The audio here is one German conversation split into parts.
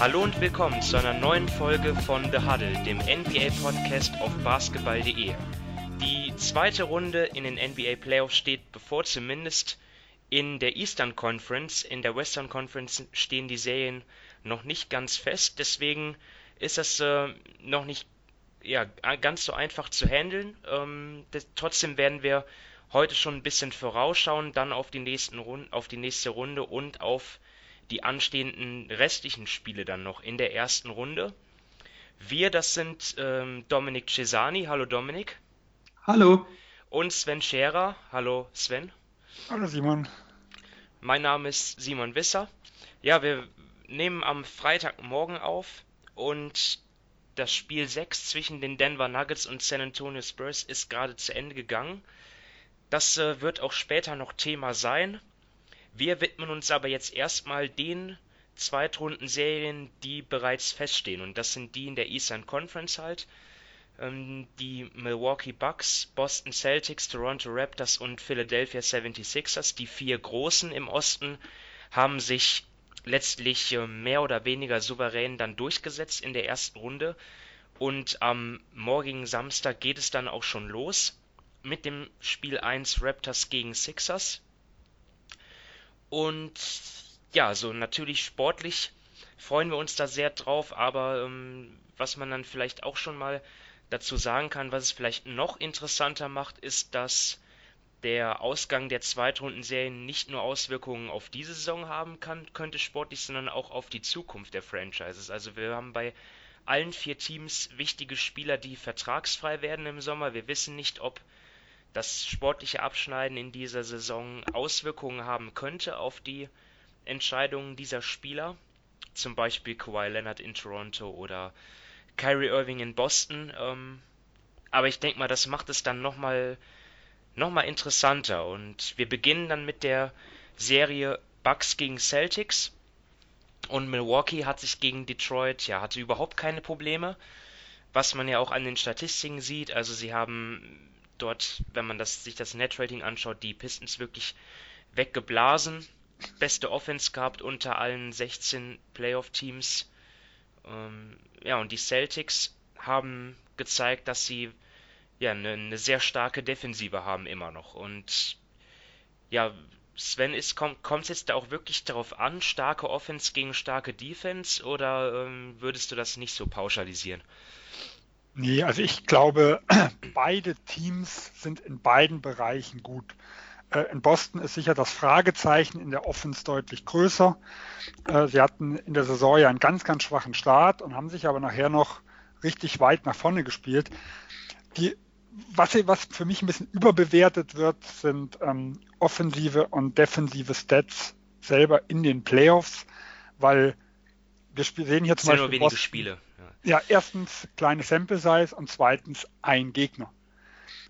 Hallo und willkommen zu einer neuen Folge von The Huddle, dem NBA-Podcast auf basketball.de. Die zweite Runde in den NBA Playoffs steht bevor, zumindest in der Eastern Conference. In der Western Conference stehen die Serien noch nicht ganz fest, deswegen ist das äh, noch nicht ja, ganz so einfach zu handeln. Ähm, das, trotzdem werden wir heute schon ein bisschen vorausschauen, dann auf die, nächsten Rund auf die nächste Runde und auf die anstehenden restlichen Spiele dann noch in der ersten Runde. Wir, das sind ähm, Dominik Cesani. Hallo Dominik. Hallo. Und Sven Scherer. Hallo Sven. Hallo Simon. Mein Name ist Simon Wisser. Ja, wir nehmen am Freitagmorgen auf und das Spiel 6 zwischen den Denver Nuggets und San Antonio Spurs ist gerade zu Ende gegangen. Das äh, wird auch später noch Thema sein. Wir widmen uns aber jetzt erstmal den Zweitrundenserien, die bereits feststehen. Und das sind die in der Eastern Conference halt. Ähm, die Milwaukee Bucks, Boston Celtics, Toronto Raptors und Philadelphia 76ers, die vier Großen im Osten, haben sich letztlich äh, mehr oder weniger souverän dann durchgesetzt in der ersten Runde. Und am morgigen Samstag geht es dann auch schon los mit dem Spiel 1 Raptors gegen Sixers. Und ja, so natürlich sportlich freuen wir uns da sehr drauf, aber ähm, was man dann vielleicht auch schon mal dazu sagen kann, was es vielleicht noch interessanter macht, ist, dass der Ausgang der Zweitrundenserien nicht nur Auswirkungen auf diese Saison haben kann, könnte sportlich, sondern auch auf die Zukunft der Franchises. Also wir haben bei allen vier Teams wichtige Spieler, die vertragsfrei werden im Sommer. Wir wissen nicht, ob das sportliche Abschneiden in dieser Saison Auswirkungen haben könnte auf die Entscheidungen dieser Spieler, zum Beispiel Kawhi Leonard in Toronto oder Kyrie Irving in Boston. Ähm, aber ich denke mal, das macht es dann nochmal noch mal interessanter. Und wir beginnen dann mit der Serie Bucks gegen Celtics. Und Milwaukee hat sich gegen Detroit, ja, hatte überhaupt keine Probleme. Was man ja auch an den Statistiken sieht. Also sie haben dort, wenn man das, sich das Netrating anschaut, die Pistons wirklich weggeblasen. Beste Offense gehabt unter allen 16 Playoff-Teams. Ähm, ja, und die Celtics haben gezeigt, dass sie ja eine, eine sehr starke Defensive haben immer noch. Und ja, Sven, ist, kommt es jetzt auch wirklich darauf an, starke Offense gegen starke Defense, oder ähm, würdest du das nicht so pauschalisieren? Nee, also ich glaube, beide Teams sind in beiden Bereichen gut. Äh, in Boston ist sicher das Fragezeichen in der Offense deutlich größer. Äh, sie hatten in der Saison ja einen ganz, ganz schwachen Start und haben sich aber nachher noch richtig weit nach vorne gespielt. Die, was, was für mich ein bisschen überbewertet wird, sind ähm, offensive und defensive Stats selber in den Playoffs, weil wir sehen hier zum Beispiel. Nur wenige Boston, Spiele. Ja, erstens kleine Sample Size und zweitens ein Gegner.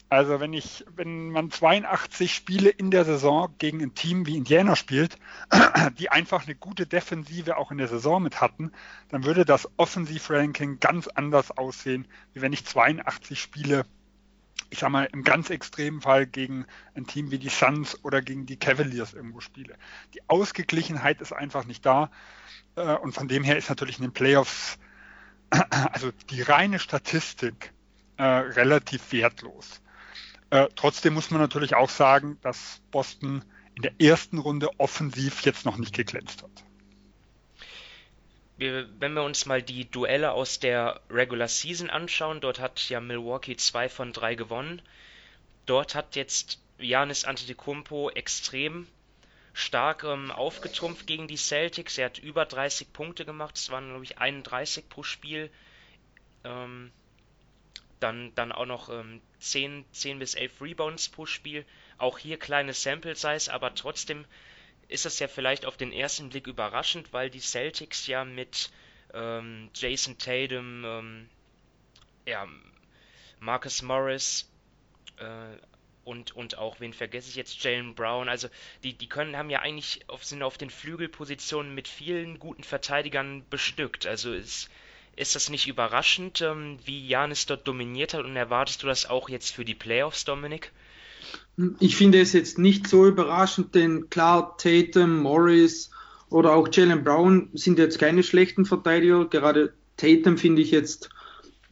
Also wenn ich, wenn man 82 Spiele in der Saison gegen ein Team wie Indiana spielt, die einfach eine gute Defensive auch in der Saison mit hatten, dann würde das Offensivranking ganz anders aussehen, wie wenn ich 82 Spiele, ich sag mal, im ganz extremen Fall gegen ein Team wie die Suns oder gegen die Cavaliers irgendwo spiele. Die Ausgeglichenheit ist einfach nicht da. Äh, und von dem her ist natürlich in den Playoffs also die reine Statistik äh, relativ wertlos. Äh, trotzdem muss man natürlich auch sagen, dass Boston in der ersten Runde offensiv jetzt noch nicht geglänzt hat. Wenn wir uns mal die Duelle aus der Regular Season anschauen, dort hat ja Milwaukee zwei von drei gewonnen. Dort hat jetzt Janis Antetokounmpo extrem stark ähm, aufgetrumpft gegen die Celtics. Er hat über 30 Punkte gemacht. Es waren, glaube ich, 31 pro Spiel. Ähm, dann, dann auch noch ähm, 10, 10 bis 11 Rebounds pro Spiel. Auch hier kleine Sample Size, aber trotzdem ist das ja vielleicht auf den ersten Blick überraschend, weil die Celtics ja mit ähm, Jason Tatum, ähm, ja, Marcus Morris, äh, und, und auch, wen vergesse ich jetzt, Jalen Brown. Also die, die können, haben ja eigentlich auf, sind auf den Flügelpositionen mit vielen guten Verteidigern bestückt. Also ist, ist das nicht überraschend, ähm, wie Janis dort dominiert hat und erwartest du das auch jetzt für die Playoffs, Dominik? Ich finde es jetzt nicht so überraschend, denn klar, Tatum, Morris oder auch Jalen Brown sind jetzt keine schlechten Verteidiger. Gerade Tatum finde ich jetzt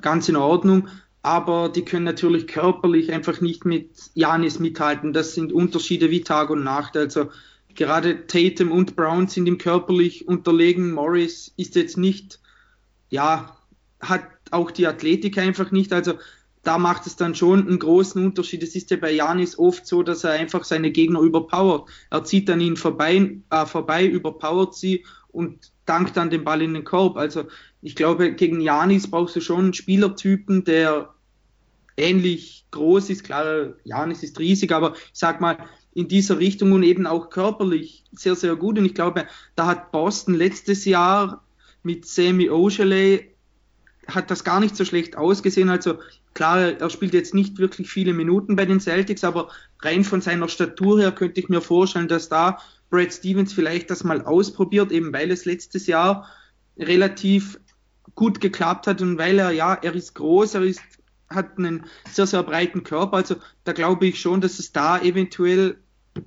ganz in Ordnung. Aber die können natürlich körperlich einfach nicht mit Janis mithalten. Das sind Unterschiede wie Tag und Nacht. Also gerade Tatum und Brown sind ihm körperlich unterlegen. Morris ist jetzt nicht, ja, hat auch die Athletik einfach nicht. Also da macht es dann schon einen großen Unterschied. Es ist ja bei Janis oft so, dass er einfach seine Gegner überpowert. Er zieht dann ihn vorbei, äh, vorbei überpowert sie und dankt dann den Ball in den Korb. Also ich glaube, gegen Janis brauchst du schon einen Spielertypen, der ähnlich groß ist. Klar, Janis ist riesig, aber ich sag mal, in dieser Richtung und eben auch körperlich sehr, sehr gut. Und ich glaube, da hat Boston letztes Jahr mit Sammy Ojeley hat das gar nicht so schlecht ausgesehen. Also klar, er spielt jetzt nicht wirklich viele Minuten bei den Celtics, aber rein von seiner Statur her könnte ich mir vorstellen, dass da Brad Stevens vielleicht das mal ausprobiert, eben weil es letztes Jahr relativ gut geklappt hat und weil er, ja, er ist groß, er ist, hat einen sehr, sehr breiten Körper. Also da glaube ich schon, dass es da eventuell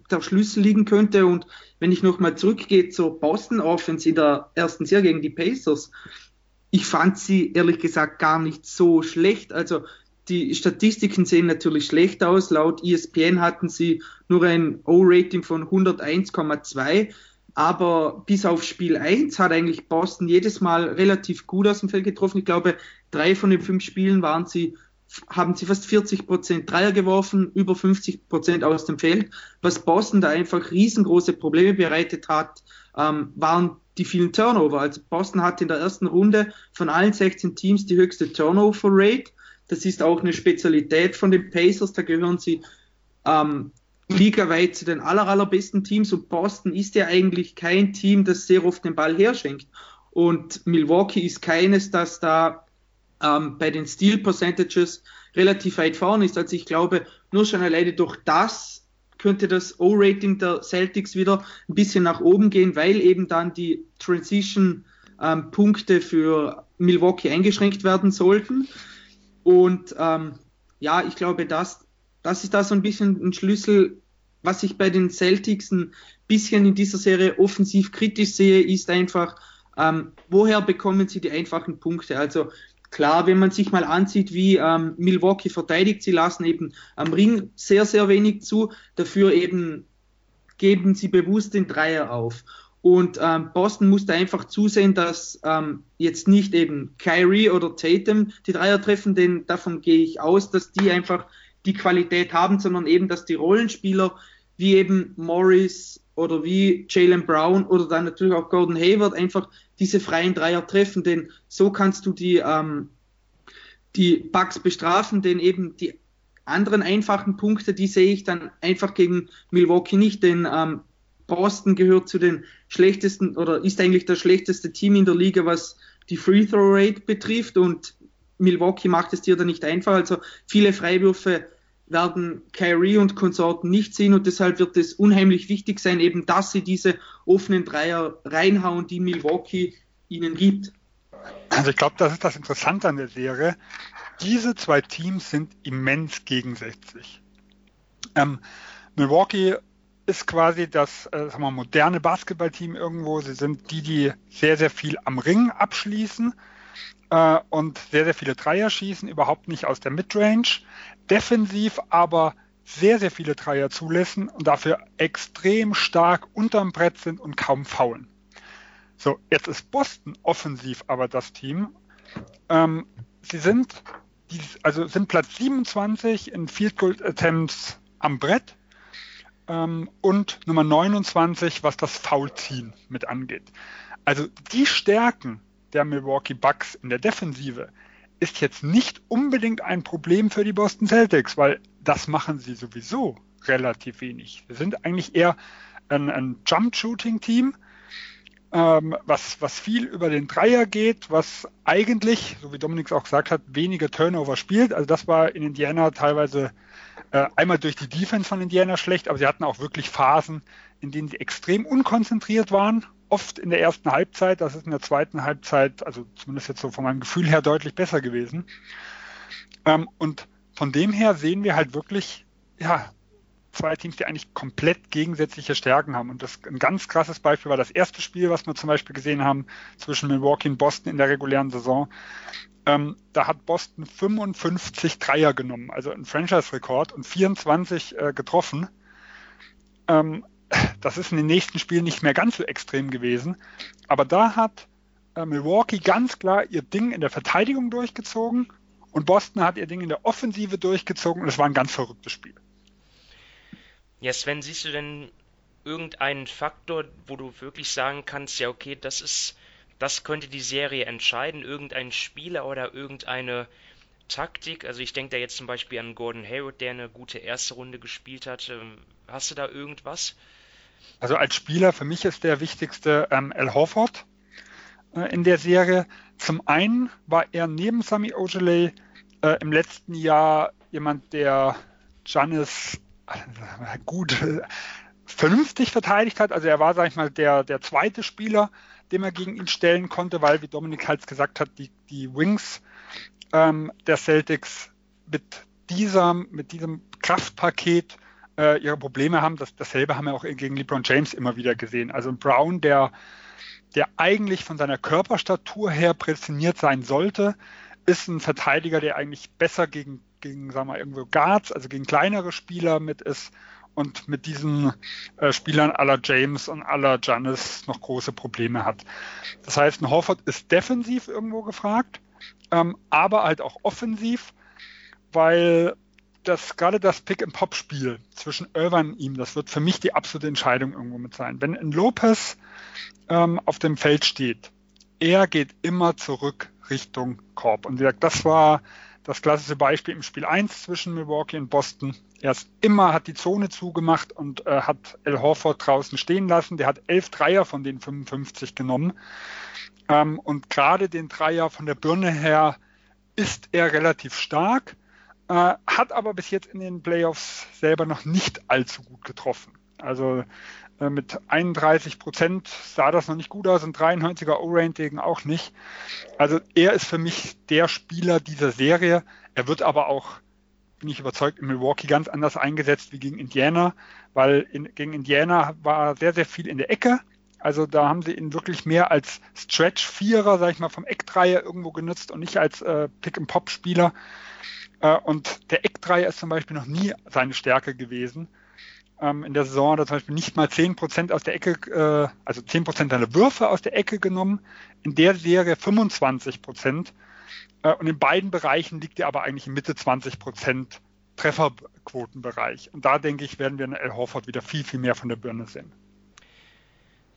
der Schlüssel liegen könnte. Und wenn ich nochmal zurückgehe zur Boston Offense in der ersten Serie gegen die Pacers, ich fand sie ehrlich gesagt gar nicht so schlecht. Also die Statistiken sehen natürlich schlecht aus. Laut ESPN hatten sie nur ein O-Rating von 101,2. Aber bis auf Spiel 1 hat eigentlich Boston jedes Mal relativ gut aus dem Feld getroffen. Ich glaube, drei von den fünf Spielen waren sie, haben sie fast 40 Prozent Dreier geworfen, über 50 Prozent aus dem Feld. Was Boston da einfach riesengroße Probleme bereitet hat, ähm, waren die vielen Turnover. Also Boston hat in der ersten Runde von allen 16 Teams die höchste Turnover Rate. Das ist auch eine Spezialität von den Pacers. Da gehören sie ähm, ligaweit zu den aller, allerbesten Teams. Und Boston ist ja eigentlich kein Team, das sehr oft den Ball herschenkt. Und Milwaukee ist keines, das da ähm, bei den Steal Percentages relativ weit vorne ist. Also ich glaube, nur schon alleine durch das könnte das O-Rating der Celtics wieder ein bisschen nach oben gehen, weil eben dann die Transition-Punkte ähm, für Milwaukee eingeschränkt werden sollten. Und ähm, ja, ich glaube, das, das ist da so ein bisschen ein Schlüssel, was ich bei den Celtics ein bisschen in dieser Serie offensiv kritisch sehe, ist einfach, ähm, woher bekommen sie die einfachen Punkte? Also Klar, wenn man sich mal ansieht, wie ähm, Milwaukee verteidigt, sie lassen eben am Ring sehr, sehr wenig zu, dafür eben geben sie bewusst den Dreier auf. Und ähm, Boston musste einfach zusehen, dass ähm, jetzt nicht eben Kyrie oder Tatum die Dreier treffen, denn davon gehe ich aus, dass die einfach die Qualität haben, sondern eben, dass die Rollenspieler wie eben Morris oder wie Jalen Brown oder dann natürlich auch Gordon Hayward einfach diese freien Dreier treffen, denn so kannst du die, ähm, die Bugs bestrafen, denn eben die anderen einfachen Punkte, die sehe ich dann einfach gegen Milwaukee nicht, denn ähm, Boston gehört zu den schlechtesten oder ist eigentlich das schlechteste Team in der Liga, was die Free Throw Rate betrifft und Milwaukee macht es dir da nicht einfach. Also viele Freiwürfe werden Kyrie und Konsorten nicht sehen und deshalb wird es unheimlich wichtig sein, eben dass sie diese offenen Dreier reinhauen, die Milwaukee ihnen gibt. Also ich glaube, das ist das Interessante an der Serie. Diese zwei Teams sind immens gegensätzlich. Ähm, Milwaukee ist quasi das äh, sagen wir, moderne Basketballteam irgendwo. Sie sind die, die sehr, sehr viel am Ring abschließen äh, und sehr, sehr viele Dreier schießen, überhaupt nicht aus der Midrange defensiv aber sehr, sehr viele Dreier zulassen und dafür extrem stark unterm Brett sind und kaum faulen. So, jetzt ist Boston offensiv aber das Team. Ähm, sie sind, also sind Platz 27 in Field Goal Attempts am Brett ähm, und Nummer 29, was das Foulziehen mit angeht. Also die Stärken der Milwaukee Bucks in der Defensive ist jetzt nicht unbedingt ein Problem für die Boston Celtics, weil das machen sie sowieso relativ wenig. Wir sind eigentlich eher ein, ein Jump-Shooting-Team, ähm, was, was viel über den Dreier geht, was eigentlich, so wie Dominik auch gesagt hat, weniger Turnover spielt. Also das war in Indiana teilweise äh, einmal durch die Defense von Indiana schlecht, aber sie hatten auch wirklich Phasen, in denen sie extrem unkonzentriert waren oft in der ersten Halbzeit. Das ist in der zweiten Halbzeit, also zumindest jetzt so von meinem Gefühl her, deutlich besser gewesen. Ähm, und von dem her sehen wir halt wirklich, ja, zwei Teams, die eigentlich komplett gegensätzliche Stärken haben. Und das ein ganz krasses Beispiel war das erste Spiel, was wir zum Beispiel gesehen haben zwischen Milwaukee und Boston in der regulären Saison. Ähm, da hat Boston 55 Dreier genommen, also ein Franchise-Rekord und 24 äh, getroffen. Ähm, das ist in den nächsten Spielen nicht mehr ganz so extrem gewesen. Aber da hat äh, Milwaukee ganz klar ihr Ding in der Verteidigung durchgezogen und Boston hat ihr Ding in der Offensive durchgezogen und es war ein ganz verrücktes Spiel. Ja, Sven, siehst du denn irgendeinen Faktor, wo du wirklich sagen kannst, ja, okay, das ist, das könnte die Serie entscheiden, irgendein Spieler oder irgendeine Taktik? Also ich denke da jetzt zum Beispiel an Gordon Hayward, der eine gute erste Runde gespielt hat. Ähm, hast du da irgendwas? Also als Spieler für mich ist der wichtigste ähm, Al Horford äh, in der Serie. Zum einen war er neben Sami Ojeley äh, im letzten Jahr jemand, der Janis äh, gut äh, vernünftig verteidigt hat. Also er war, sag ich mal, der, der zweite Spieler, den man gegen ihn stellen konnte, weil, wie Dominik halt gesagt hat, die, die Wings ähm, der Celtics mit dieser, mit diesem Kraftpaket äh, ihre Probleme haben. Das, dasselbe haben wir auch gegen LeBron James immer wieder gesehen. Also Brown, der der eigentlich von seiner Körperstatur her prädestiniert sein sollte, ist ein Verteidiger, der eigentlich besser gegen, gegen sagen wir, irgendwo Guards, also gegen kleinere Spieler mit ist und mit diesen äh, Spielern aller James und aller Giannis noch große Probleme hat. Das heißt, ein Horford ist defensiv irgendwo gefragt, ähm, aber halt auch offensiv, weil das gerade das Pick-and-Pop-Spiel zwischen Irvine und ihm, das wird für mich die absolute Entscheidung irgendwo mit sein. Wenn ein Lopez ähm, auf dem Feld steht, er geht immer zurück Richtung Korb. Und wie gesagt, das war das klassische Beispiel im Spiel 1 zwischen Milwaukee und Boston. Er ist immer, hat die Zone zugemacht und äh, hat El Horford draußen stehen lassen. Der hat elf Dreier von den 55 genommen. Ähm, und gerade den Dreier von der Birne her ist er relativ stark, äh, hat aber bis jetzt in den Playoffs selber noch nicht allzu gut getroffen. Also äh, mit 31 Prozent sah das noch nicht gut aus, ein 93er O-Rating auch nicht. Also er ist für mich der Spieler dieser Serie. Er wird aber auch, bin ich überzeugt, in Milwaukee ganz anders eingesetzt wie gegen Indiana, weil in, gegen Indiana war sehr, sehr viel in der Ecke. Also da haben sie ihn wirklich mehr als Stretch-Vierer, sag ich mal, vom Eckdreier irgendwo genutzt und nicht als äh, Pick-and-Pop-Spieler. Äh, und der Eckdreier ist zum Beispiel noch nie seine Stärke gewesen ähm, in der Saison hat er zum Beispiel nicht mal 10% aus der Ecke, äh, also 10% seiner Würfe aus der Ecke genommen. In der Serie 25%. Äh, und in beiden Bereichen liegt er aber eigentlich im Mitte 20% Trefferquotenbereich. Und da denke ich, werden wir in El Horford wieder viel, viel mehr von der Birne sehen.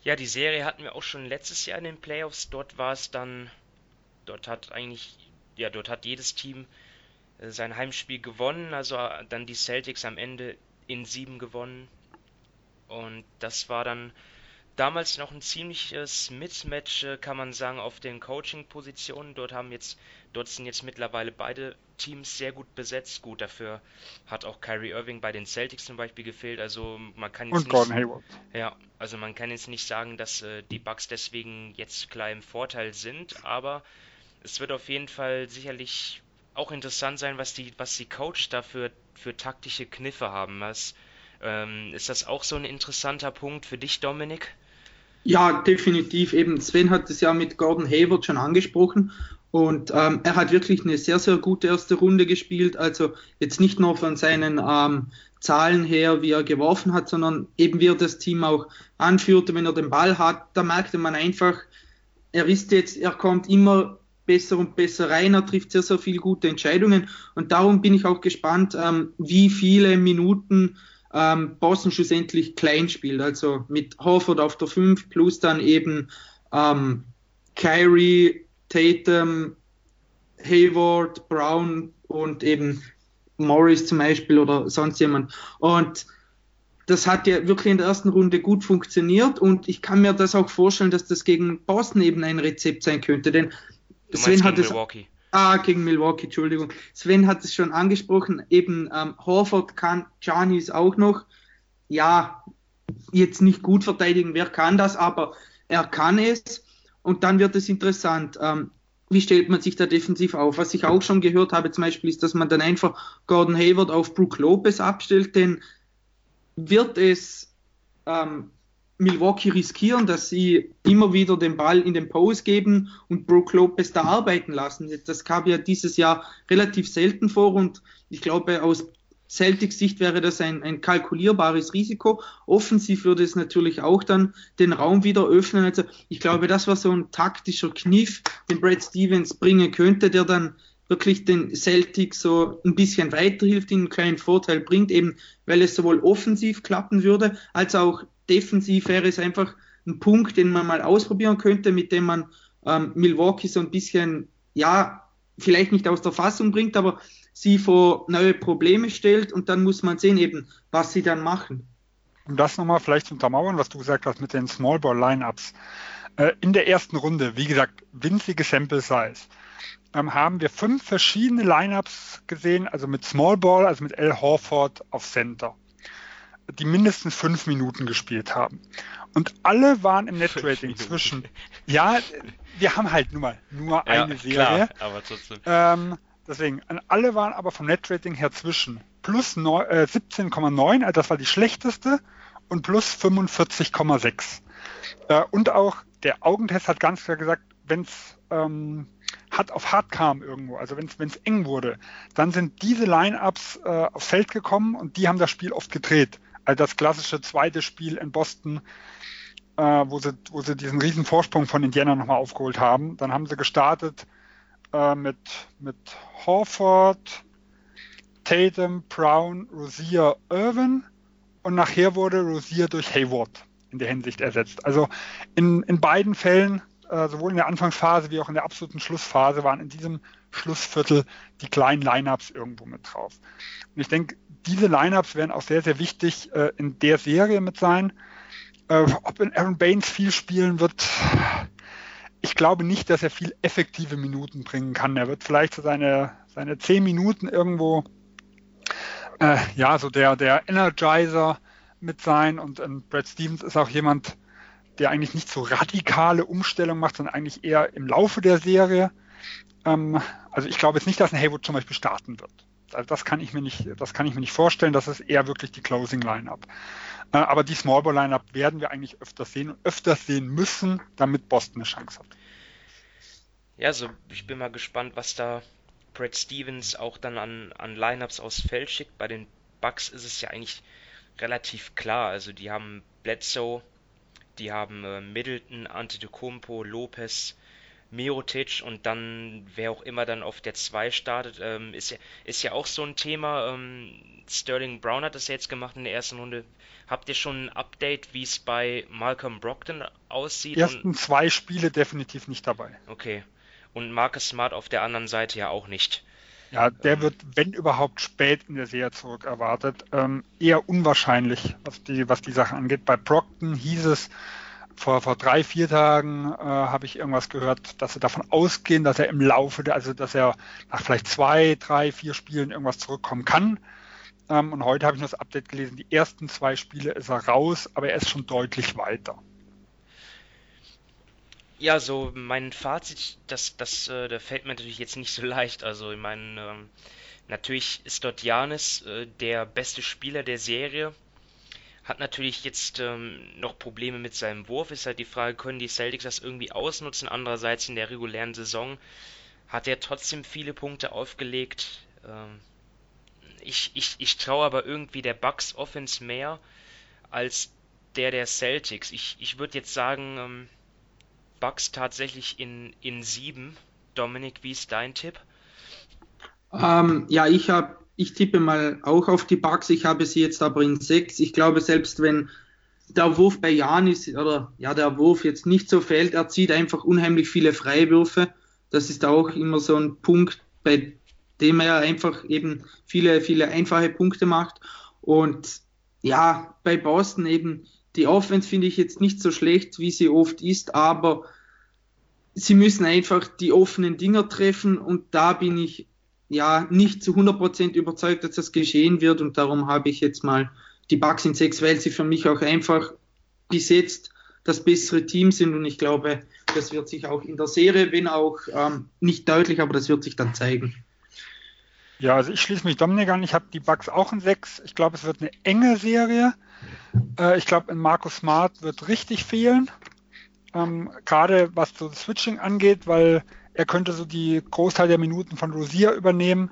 Ja, die Serie hatten wir auch schon letztes Jahr in den Playoffs. Dort war es dann, dort hat eigentlich, ja, dort hat jedes Team sein Heimspiel gewonnen. Also äh, dann die Celtics am Ende in sieben gewonnen. Und das war dann damals noch ein ziemliches Mismatch, äh, kann man sagen, auf den Coaching-Positionen. Dort haben jetzt, dort sind jetzt mittlerweile beide Teams sehr gut besetzt. Gut, dafür hat auch Kyrie Irving bei den Celtics zum Beispiel gefehlt. Also man kann jetzt Und Gordon Hayward. Ja, also man kann jetzt nicht sagen, dass äh, die Bucks deswegen jetzt klar im Vorteil sind, aber es wird auf jeden Fall sicherlich auch interessant sein, was die, was die Coach dafür für taktische Kniffe haben. Was, ähm, ist das auch so ein interessanter Punkt für dich, Dominik? Ja, definitiv. Eben Sven hat es ja mit Gordon Hayward schon angesprochen und ähm, er hat wirklich eine sehr, sehr gute erste Runde gespielt. Also jetzt nicht nur von seinen ähm, Zahlen her, wie er geworfen hat, sondern eben wie er das Team auch anführte, wenn er den Ball hat. Da merkte man einfach, er ist jetzt, er kommt immer besser und besser rein. Er trifft sehr, sehr viele gute Entscheidungen. Und darum bin ich auch gespannt, ähm, wie viele Minuten ähm, Boston schlussendlich klein spielt. Also mit Horford auf der 5 plus dann eben ähm, Kyrie, Tatum, Hayward, Brown und eben Morris zum Beispiel oder sonst jemand. Und das hat ja wirklich in der ersten Runde gut funktioniert und ich kann mir das auch vorstellen, dass das gegen Boston eben ein Rezept sein könnte, denn Sven hat es, Milwaukee. Ah, gegen Milwaukee, Entschuldigung. Sven hat es schon angesprochen, eben ähm, Horford kann Janis auch noch, ja, jetzt nicht gut verteidigen, wer kann das, aber er kann es und dann wird es interessant. Ähm, wie stellt man sich da defensiv auf? Was ich auch schon gehört habe zum Beispiel ist, dass man dann einfach Gordon Hayward auf Brook Lopez abstellt, denn wird es ähm, Milwaukee riskieren, dass sie immer wieder den Ball in den Post geben und Brook Lopez da arbeiten lassen. Das kam ja dieses Jahr relativ selten vor und ich glaube, aus Celtics Sicht wäre das ein, ein kalkulierbares Risiko. Offensiv würde es natürlich auch dann den Raum wieder öffnen. Also ich glaube, das war so ein taktischer Kniff, den Brad Stevens bringen könnte, der dann wirklich den Celtics so ein bisschen weiterhilft, ihnen einen kleinen Vorteil bringt, eben weil es sowohl offensiv klappen würde, als auch defensiv wäre es einfach ein Punkt, den man mal ausprobieren könnte, mit dem man ähm, Milwaukee so ein bisschen, ja, vielleicht nicht aus der Fassung bringt, aber sie vor neue Probleme stellt und dann muss man sehen eben, was sie dann machen. Um das nochmal vielleicht zu untermauern, was du gesagt hast mit den Small Ball Lineups. Äh, in der ersten Runde, wie gesagt, winzige Sample Size, ähm, haben wir fünf verschiedene Lineups gesehen, also mit Small Ball, also mit Al Horford auf Center, die mindestens fünf Minuten gespielt haben. Und alle waren im Netrating zwischen, ja, wir haben halt nur mal nur ja, eine Serie. Klar, aber trotzdem. Ähm, Deswegen, alle waren aber vom Netrating her zwischen plus äh, 17,9, also das war die schlechteste, und plus 45,6. Äh, und auch der Augentest hat ganz klar gesagt, wenn es ähm, hat auf hart kam irgendwo, also wenn es eng wurde, dann sind diese Line-Ups äh, aufs Feld gekommen und die haben das Spiel oft gedreht. Also das klassische zweite Spiel in Boston, äh, wo, sie, wo sie diesen riesen Vorsprung von Indiana nochmal aufgeholt haben. Dann haben sie gestartet äh, mit, mit Horford, Tatum, Brown, Rosier, Irvin und nachher wurde Rosier durch Hayward in der Hinsicht ersetzt. Also in, in beiden Fällen, äh, sowohl in der Anfangsphase wie auch in der absoluten Schlussphase, waren in diesem Schlussviertel die kleinen Lineups irgendwo mit drauf. Und ich denke, diese Lineups werden auch sehr, sehr wichtig äh, in der Serie mit sein. Äh, ob in Aaron Baines viel spielen wird, ich glaube nicht, dass er viel effektive Minuten bringen kann. Er wird vielleicht so seine, seine zehn Minuten irgendwo, äh, ja, so der, der Energizer mit sein. Und äh, Brad Stevens ist auch jemand, der eigentlich nicht so radikale Umstellungen macht, sondern eigentlich eher im Laufe der Serie. Ähm, also ich glaube jetzt nicht, dass ein Haywood zum Beispiel starten wird. Also das kann ich mir nicht, das kann ich mir nicht vorstellen. Das ist eher wirklich die Closing Lineup. Äh, aber die Small Ball Lineup werden wir eigentlich öfters sehen und öfters sehen müssen, damit Boston eine Chance hat. Ja, so ich bin mal gespannt, was da Brad Stevens auch dann an, an Lineups aus Feld schickt. Bei den Bucks ist es ja eigentlich relativ klar. Also die haben Bledsoe, die haben äh, Middleton, Antetokounmpo, Lopez, Mirotic und dann wer auch immer dann auf der 2 startet, ähm, ist, ja, ist ja auch so ein Thema. Ähm, Sterling Brown hat das jetzt gemacht in der ersten Runde. Habt ihr schon ein Update, wie es bei Malcolm Brockton aussieht? Die ersten und... zwei Spiele definitiv nicht dabei. Okay. Und Marcus Smart auf der anderen Seite ja auch nicht. Ja, der wird, wenn überhaupt, spät in der Serie zurück erwartet. Ähm, eher unwahrscheinlich, was die, was die Sache angeht. Bei Brockton hieß es, vor, vor drei, vier Tagen äh, habe ich irgendwas gehört, dass sie davon ausgehen, dass er im Laufe, der, also dass er nach vielleicht zwei, drei, vier Spielen irgendwas zurückkommen kann. Ähm, und heute habe ich noch das Update gelesen, die ersten zwei Spiele ist er raus, aber er ist schon deutlich weiter. Ja, so mein Fazit, das, das, äh, da fällt mir natürlich jetzt nicht so leicht. Also ich meine, ähm, natürlich ist dort Janis äh, der beste Spieler der Serie hat natürlich jetzt ähm, noch Probleme mit seinem Wurf. Ist halt die Frage, können die Celtics das irgendwie ausnutzen? Andererseits in der regulären Saison hat er trotzdem viele Punkte aufgelegt. Ähm, ich, ich, ich traue aber irgendwie der Bucks Offense mehr als der der Celtics. Ich, ich würde jetzt sagen, ähm, Bucks tatsächlich in, in sieben. Dominik, wie ist dein Tipp? Ähm, ja, ich habe ich tippe mal auch auf die Bugs. Ich habe sie jetzt aber in sechs. Ich glaube, selbst wenn der Wurf bei Janis oder ja, der Wurf jetzt nicht so fällt, er zieht einfach unheimlich viele Freiwürfe. Das ist auch immer so ein Punkt, bei dem er einfach eben viele, viele einfache Punkte macht. Und ja, bei Boston eben, die Offense finde ich jetzt nicht so schlecht, wie sie oft ist, aber sie müssen einfach die offenen Dinger treffen und da bin ich ja nicht zu 100% überzeugt, dass das geschehen wird und darum habe ich jetzt mal die Bugs in 6, weil sie für mich auch einfach bis jetzt das bessere Team sind und ich glaube, das wird sich auch in der Serie, wenn auch ähm, nicht deutlich, aber das wird sich dann zeigen. Ja, also ich schließe mich Dominik an. Ich habe die Bugs auch in 6. Ich glaube, es wird eine enge Serie. Äh, ich glaube, in Markus Smart wird richtig fehlen. Ähm, Gerade was so Switching angeht, weil er könnte so die Großteil der Minuten von Rosier übernehmen,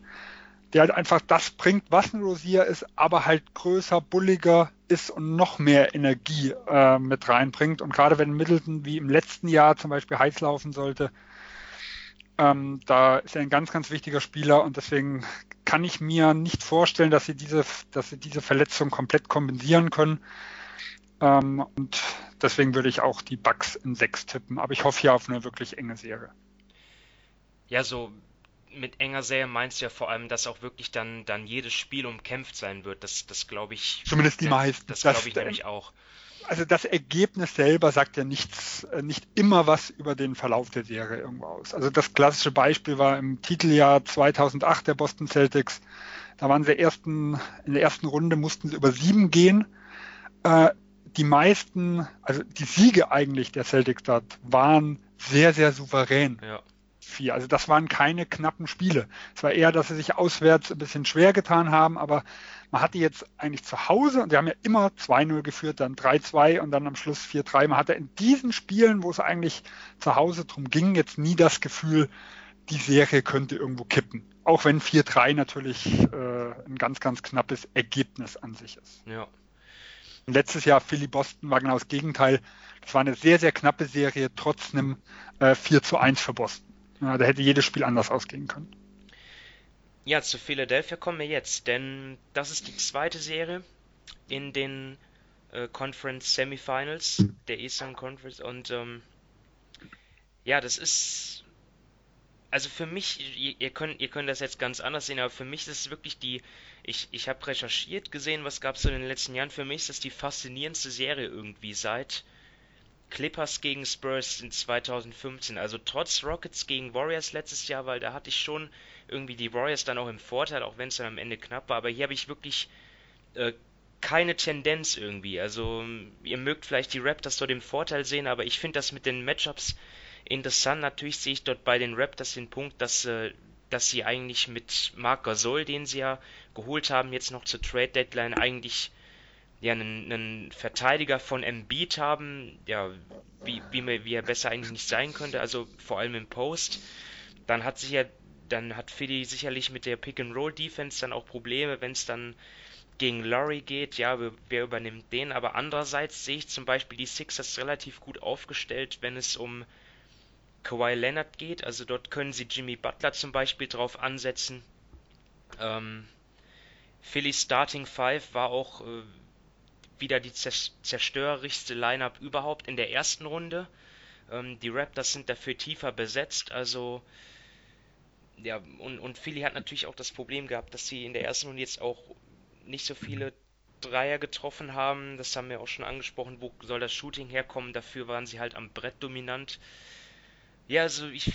der halt einfach das bringt, was ein Rosier ist, aber halt größer, bulliger ist und noch mehr Energie äh, mit reinbringt. Und gerade wenn Middleton wie im letzten Jahr zum Beispiel heiß laufen sollte, ähm, da ist er ein ganz, ganz wichtiger Spieler und deswegen kann ich mir nicht vorstellen, dass sie diese, dass sie diese Verletzung komplett kompensieren können. Ähm, und deswegen würde ich auch die Bugs in 6 tippen. Aber ich hoffe hier auf eine wirklich enge Serie. Ja, so mit enger Serie meinst du ja vor allem, dass auch wirklich dann, dann jedes Spiel umkämpft sein wird. Das, das glaube ich. Zumindest die meisten. Das, das glaube ich nämlich auch. Also das Ergebnis selber sagt ja nichts, äh, nicht immer was über den Verlauf der Serie irgendwo aus. Also das klassische Beispiel war im Titeljahr 2008 der Boston Celtics. Da waren sie ersten, in der ersten Runde mussten sie über sieben gehen. Äh, die meisten, also die Siege eigentlich der Celtics dort waren sehr, sehr souverän. Ja vier. Also das waren keine knappen Spiele. Es war eher, dass sie sich auswärts ein bisschen schwer getan haben, aber man hatte jetzt eigentlich zu Hause und sie haben ja immer 2-0 geführt, dann 3-2 und dann am Schluss 4-3. Man hatte in diesen Spielen, wo es eigentlich zu Hause drum ging, jetzt nie das Gefühl, die Serie könnte irgendwo kippen. Auch wenn 4-3 natürlich äh, ein ganz, ganz knappes Ergebnis an sich ist. Ja. Letztes Jahr Philly Boston war genau das Gegenteil. Das war eine sehr, sehr knappe Serie, trotz einem äh, 4 zu 1 für Boston. Ja, da hätte jedes Spiel anders ausgehen können. Ja, zu Philadelphia kommen wir jetzt, denn das ist die zweite Serie in den äh, Conference Semifinals der Eastern Conference und ähm, ja, das ist also für mich, ihr, ihr, könnt, ihr könnt das jetzt ganz anders sehen, aber für mich ist es wirklich die, ich, ich habe recherchiert, gesehen, was gab es so in den letzten Jahren, für mich ist das die faszinierendste Serie irgendwie seit Clippers gegen Spurs in 2015. Also trotz Rockets gegen Warriors letztes Jahr, weil da hatte ich schon irgendwie die Warriors dann auch im Vorteil, auch wenn es dann am Ende knapp war. Aber hier habe ich wirklich äh, keine Tendenz irgendwie. Also ihr mögt vielleicht die Raptors dort im Vorteil sehen, aber ich finde das mit den Matchups interessant. Natürlich sehe ich dort bei den Raptors den Punkt, dass, äh, dass sie eigentlich mit Marc Gasol, den sie ja geholt haben, jetzt noch zur Trade Deadline eigentlich ja, einen, einen Verteidiger von Embiid haben, ja, wie, wie, wie er besser eigentlich nicht sein könnte, also vor allem im Post. Dann hat sich ja, dann hat Philly sicherlich mit der Pick-and-Roll-Defense dann auch Probleme, wenn es dann gegen Laurie geht, ja, wer, wer übernimmt den? Aber andererseits sehe ich zum Beispiel die Sixers relativ gut aufgestellt, wenn es um Kawhi Leonard geht. Also dort können sie Jimmy Butler zum Beispiel drauf ansetzen. Ähm, Philly's Starting Five war auch äh, wieder die zerstörerischste Lineup überhaupt in der ersten Runde. Ähm, die Raptors sind dafür tiefer besetzt, also ja, und, und Philly hat natürlich auch das Problem gehabt, dass sie in der ersten Runde jetzt auch nicht so viele Dreier getroffen haben. Das haben wir auch schon angesprochen. Wo soll das Shooting herkommen? Dafür waren sie halt am Brett dominant. Ja, also ich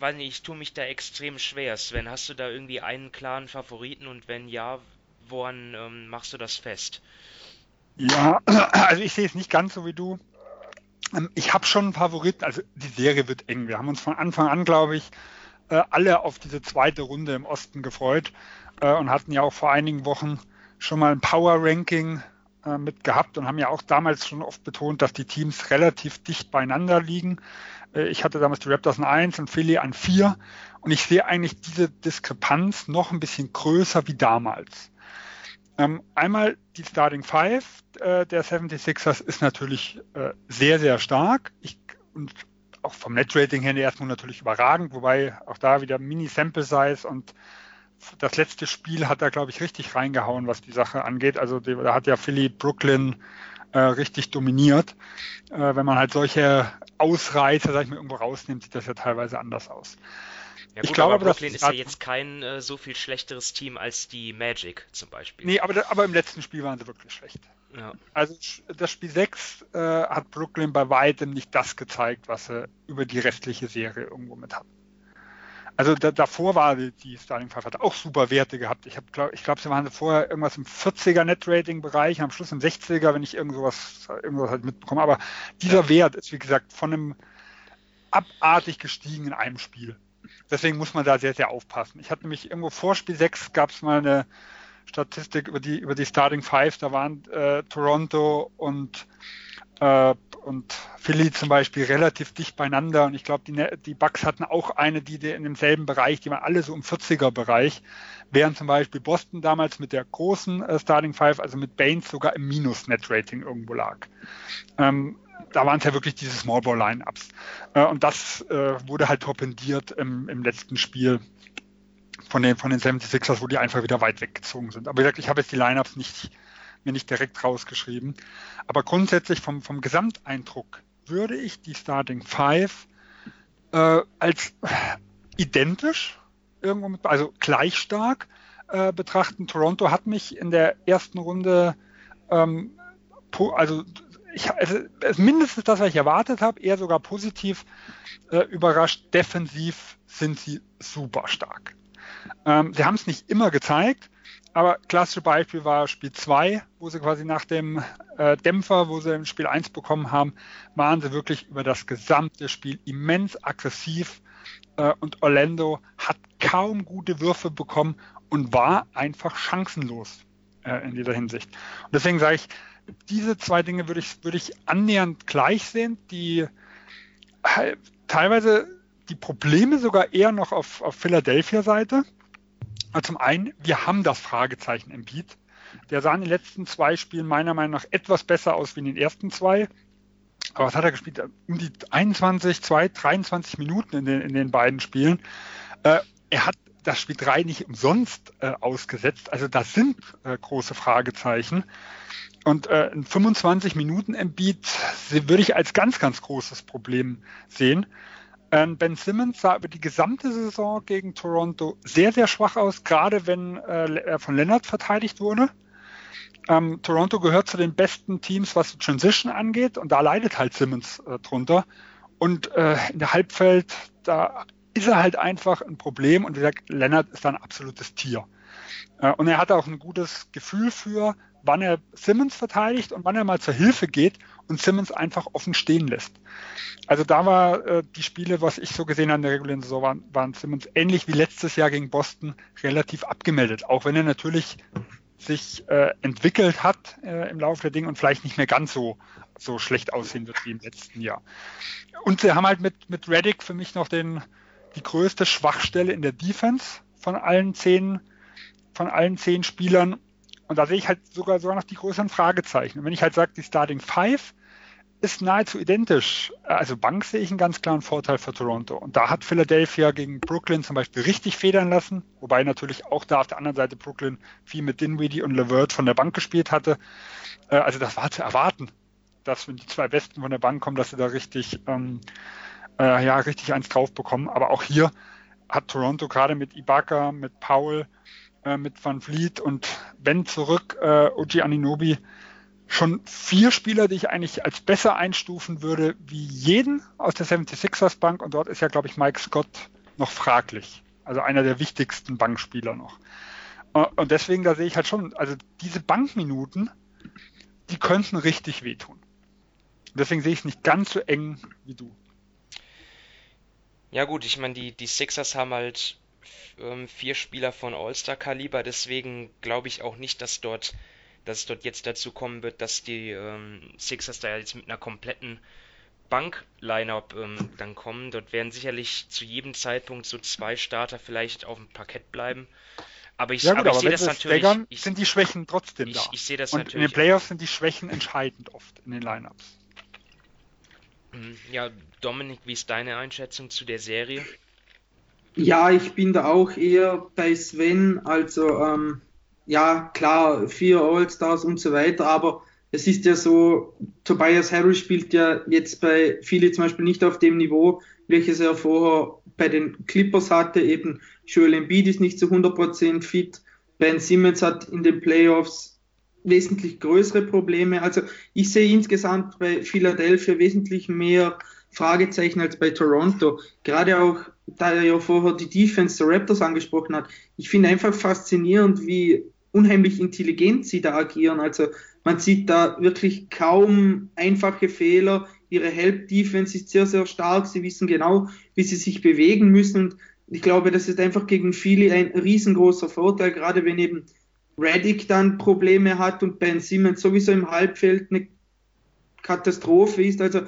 weiß ich tue mich da extrem schwer. Sven, hast du da irgendwie einen klaren Favoriten und wenn ja, woran ähm, machst du das fest? Ja, also ich sehe es nicht ganz so wie du. Ähm, ich habe schon einen Favoriten, also die Serie wird eng. Wir haben uns von Anfang an, glaube ich, äh, alle auf diese zweite Runde im Osten gefreut äh, und hatten ja auch vor einigen Wochen schon mal ein Power Ranking äh, mit gehabt und haben ja auch damals schon oft betont, dass die Teams relativ dicht beieinander liegen. Ich hatte damals die Raptors an 1 und Philly an 4 und ich sehe eigentlich diese Diskrepanz noch ein bisschen größer wie damals. Ähm, einmal die Starting Five äh, der 76ers ist natürlich äh, sehr, sehr stark. Ich, und auch vom Net-Rating her Runde natürlich überragend, wobei auch da wieder Mini-Sample-Size und das letzte Spiel hat da, glaube ich, richtig reingehauen, was die Sache angeht. Also die, da hat ja Philly Brooklyn äh, richtig dominiert. Äh, wenn man halt solche Ausreißer, sag ich mal, irgendwo rausnimmt, sieht das ja teilweise anders aus. Ja, gut, ich glaube, aber Brooklyn ist ja jetzt kein äh, so viel schlechteres Team als die Magic zum Beispiel. Nee, aber, aber im letzten Spiel waren sie wirklich schlecht. Ja. Also das Spiel 6 äh, hat Brooklyn bei weitem nicht das gezeigt, was sie über die restliche Serie irgendwo mit hatten. Also da, davor war die, die Starting Five hat auch super Werte gehabt. Ich, glaub, ich glaube, sie waren vorher irgendwas im 40er Net-Rating-Bereich, am Schluss im 60er, wenn ich irgendwas, irgendwas halt mitbekomme. Aber dieser ja. Wert ist, wie gesagt, von einem abartig gestiegen in einem Spiel. deswegen muss man da sehr, sehr aufpassen. Ich hatte nämlich irgendwo vor Spiel 6 gab es mal eine Statistik über die, über die Starting Five, da waren äh, Toronto und äh, und Philly zum Beispiel relativ dicht beieinander. Und ich glaube, die, ne-, die Bucks hatten auch eine, die in demselben Bereich, die waren alle so im 40er-Bereich, während zum Beispiel Boston damals mit der großen äh, Starting Five, also mit Baines sogar im Minus-Net-Rating irgendwo lag. Ähm, da waren es ja wirklich diese Small Ball Lineups. Äh, und das äh, wurde halt torpendiert im, im letzten Spiel von den, von den 76ers, wo die einfach wieder weit weggezogen sind. Aber wie gesagt, ich habe jetzt die Lineups nicht mir nicht direkt rausgeschrieben. Aber grundsätzlich vom, vom Gesamteindruck würde ich die Starting Five äh, als identisch, irgendwo mit, also gleich stark äh, betrachten. Toronto hat mich in der ersten Runde, ähm, also ich, also, mindestens das, was ich erwartet habe, eher sogar positiv äh, überrascht. Defensiv sind sie super stark. Ähm, sie haben es nicht immer gezeigt, aber klassische Beispiel war Spiel 2, wo sie quasi nach dem äh, Dämpfer, wo sie im Spiel 1 bekommen haben, waren sie wirklich über das gesamte Spiel immens aggressiv. Äh, und Orlando hat kaum gute Würfe bekommen und war einfach chancenlos äh, in dieser Hinsicht. Und deswegen sage ich, diese zwei Dinge würde ich, würde ich annähernd gleich sehen, die äh, teilweise die Probleme sogar eher noch auf, auf Philadelphia-Seite zum einen, wir haben das Fragezeichen im Beat. Der sah in den letzten zwei Spielen meiner Meinung nach etwas besser aus wie in den ersten zwei. Aber was hat er gespielt? Um die 21, 2, 23 Minuten in den, in den beiden Spielen. Äh, er hat das Spiel 3 nicht umsonst äh, ausgesetzt. Also das sind äh, große Fragezeichen. Und äh, in 25 Minuten Beat würde ich als ganz, ganz großes Problem sehen. Ähm, ben Simmons sah über die gesamte Saison gegen Toronto sehr, sehr schwach aus, gerade wenn äh, er von Leonard verteidigt wurde. Ähm, Toronto gehört zu den besten Teams, was die Transition angeht, und da leidet halt Simmons äh, drunter. Und äh, in der Halbfeld, da ist er halt einfach ein Problem. Und wie gesagt, Leonard ist ein absolutes Tier. Äh, und er hat auch ein gutes Gefühl für, wann er Simmons verteidigt und wann er mal zur Hilfe geht und Simmons einfach offen stehen lässt. Also da war äh, die Spiele, was ich so gesehen habe in der regulären Saison, waren, waren Simmons ähnlich wie letztes Jahr gegen Boston relativ abgemeldet, auch wenn er natürlich sich äh, entwickelt hat äh, im Laufe der Dinge und vielleicht nicht mehr ganz so, so schlecht aussehen wird wie im letzten Jahr. Und sie haben halt mit, mit Reddick für mich noch den, die größte Schwachstelle in der Defense von allen zehn, von allen zehn Spielern. Und da sehe ich halt sogar, sogar noch die größeren Fragezeichen. Und wenn ich halt sage, die Starting Five ist nahezu identisch. Also Bank sehe ich einen ganz klaren Vorteil für Toronto. Und da hat Philadelphia gegen Brooklyn zum Beispiel richtig federn lassen, wobei natürlich auch da auf der anderen Seite Brooklyn viel mit Dinwiddie und Levert von der Bank gespielt hatte. Äh, also das war zu erwarten, dass wenn die zwei Besten von der Bank kommen, dass sie da richtig, ähm, äh, ja, richtig eins drauf bekommen. Aber auch hier hat Toronto gerade mit Ibaka, mit Powell, äh, mit Van Vliet und wenn zurück äh, Oji Aninobi schon vier Spieler, die ich eigentlich als besser einstufen würde, wie jeden aus der 76ers Bank. Und dort ist ja, glaube ich, Mike Scott noch fraglich. Also einer der wichtigsten Bankspieler noch. Äh, und deswegen, da sehe ich halt schon, also diese Bankminuten, die könnten richtig wehtun. Deswegen sehe ich es nicht ganz so eng wie du. Ja gut, ich meine, die, die Sixers haben halt ähm, vier Spieler von All-Star-Kaliber, deswegen glaube ich auch nicht, dass dort, dass es dort jetzt dazu kommen wird, dass die ähm, Sixers da jetzt mit einer kompletten Bank-Line-Up ähm, dann kommen. Dort werden sicherlich zu jedem Zeitpunkt so zwei Starter vielleicht auf dem Parkett bleiben. Aber ich, ja, gut, aber ich sehe das natürlich. Staggern, ich, sind die Schwächen trotzdem ich, da. Ich sehe das Und natürlich. in den Playoffs sind die Schwächen entscheidend oft in den Lineups. Mhm. Ja, Dominik, wie ist deine Einschätzung zu der Serie? Ja, ich bin da auch eher bei Sven. Also, ähm, ja, klar, vier All-Stars und so weiter, aber es ist ja so, Tobias Harris spielt ja jetzt bei Philly zum Beispiel nicht auf dem Niveau, welches er vorher bei den Clippers hatte. Eben Joel Embiid ist nicht zu 100% fit. Ben Simmons hat in den Playoffs wesentlich größere Probleme. Also ich sehe insgesamt bei Philadelphia wesentlich mehr Fragezeichen als bei Toronto. Gerade auch, da er ja vorher die Defense der Raptors angesprochen hat. Ich finde einfach faszinierend, wie unheimlich intelligent sie da agieren. Also man sieht da wirklich kaum einfache Fehler. Ihre Help Defense ist sehr, sehr stark. Sie wissen genau, wie sie sich bewegen müssen. Und ich glaube, das ist einfach gegen viele ein riesengroßer Vorteil, gerade wenn eben Reddick dann Probleme hat und Ben Simmons sowieso im Halbfeld eine Katastrophe ist. Also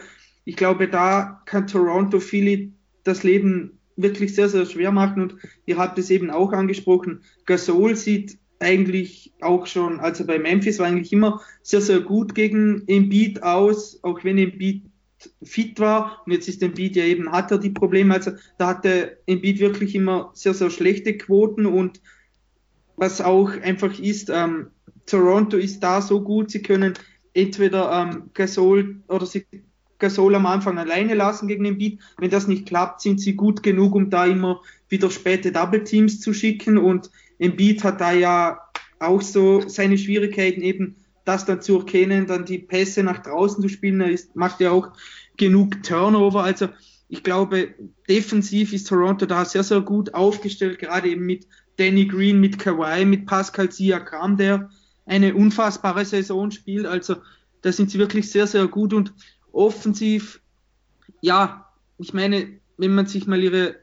ich glaube, da kann Toronto Philly das Leben wirklich sehr, sehr schwer machen. Und ihr habt es eben auch angesprochen. Gasol sieht eigentlich auch schon, also bei Memphis war eigentlich immer sehr, sehr gut gegen Embiid aus, auch wenn Embiid fit war. Und jetzt ist Embiid ja eben, hat er die Probleme, also da hatte Embiid wirklich immer sehr, sehr schlechte Quoten. Und was auch einfach ist, ähm, Toronto ist da so gut, sie können entweder ähm, Gasol oder sie Gasol am Anfang alleine lassen gegen den Beat. Wenn das nicht klappt, sind sie gut genug, um da immer wieder späte Double Teams zu schicken. Und Embiid hat da ja auch so seine Schwierigkeiten, eben das dann zu erkennen, dann die Pässe nach draußen zu spielen. Er ist, macht ja auch genug Turnover. Also ich glaube, defensiv ist Toronto da sehr, sehr gut aufgestellt, gerade eben mit Danny Green, mit Kawhi, mit Pascal Siakam, der eine unfassbare Saison spielt. Also da sind sie wirklich sehr, sehr gut und offensiv, ja, ich meine, wenn man sich mal ihre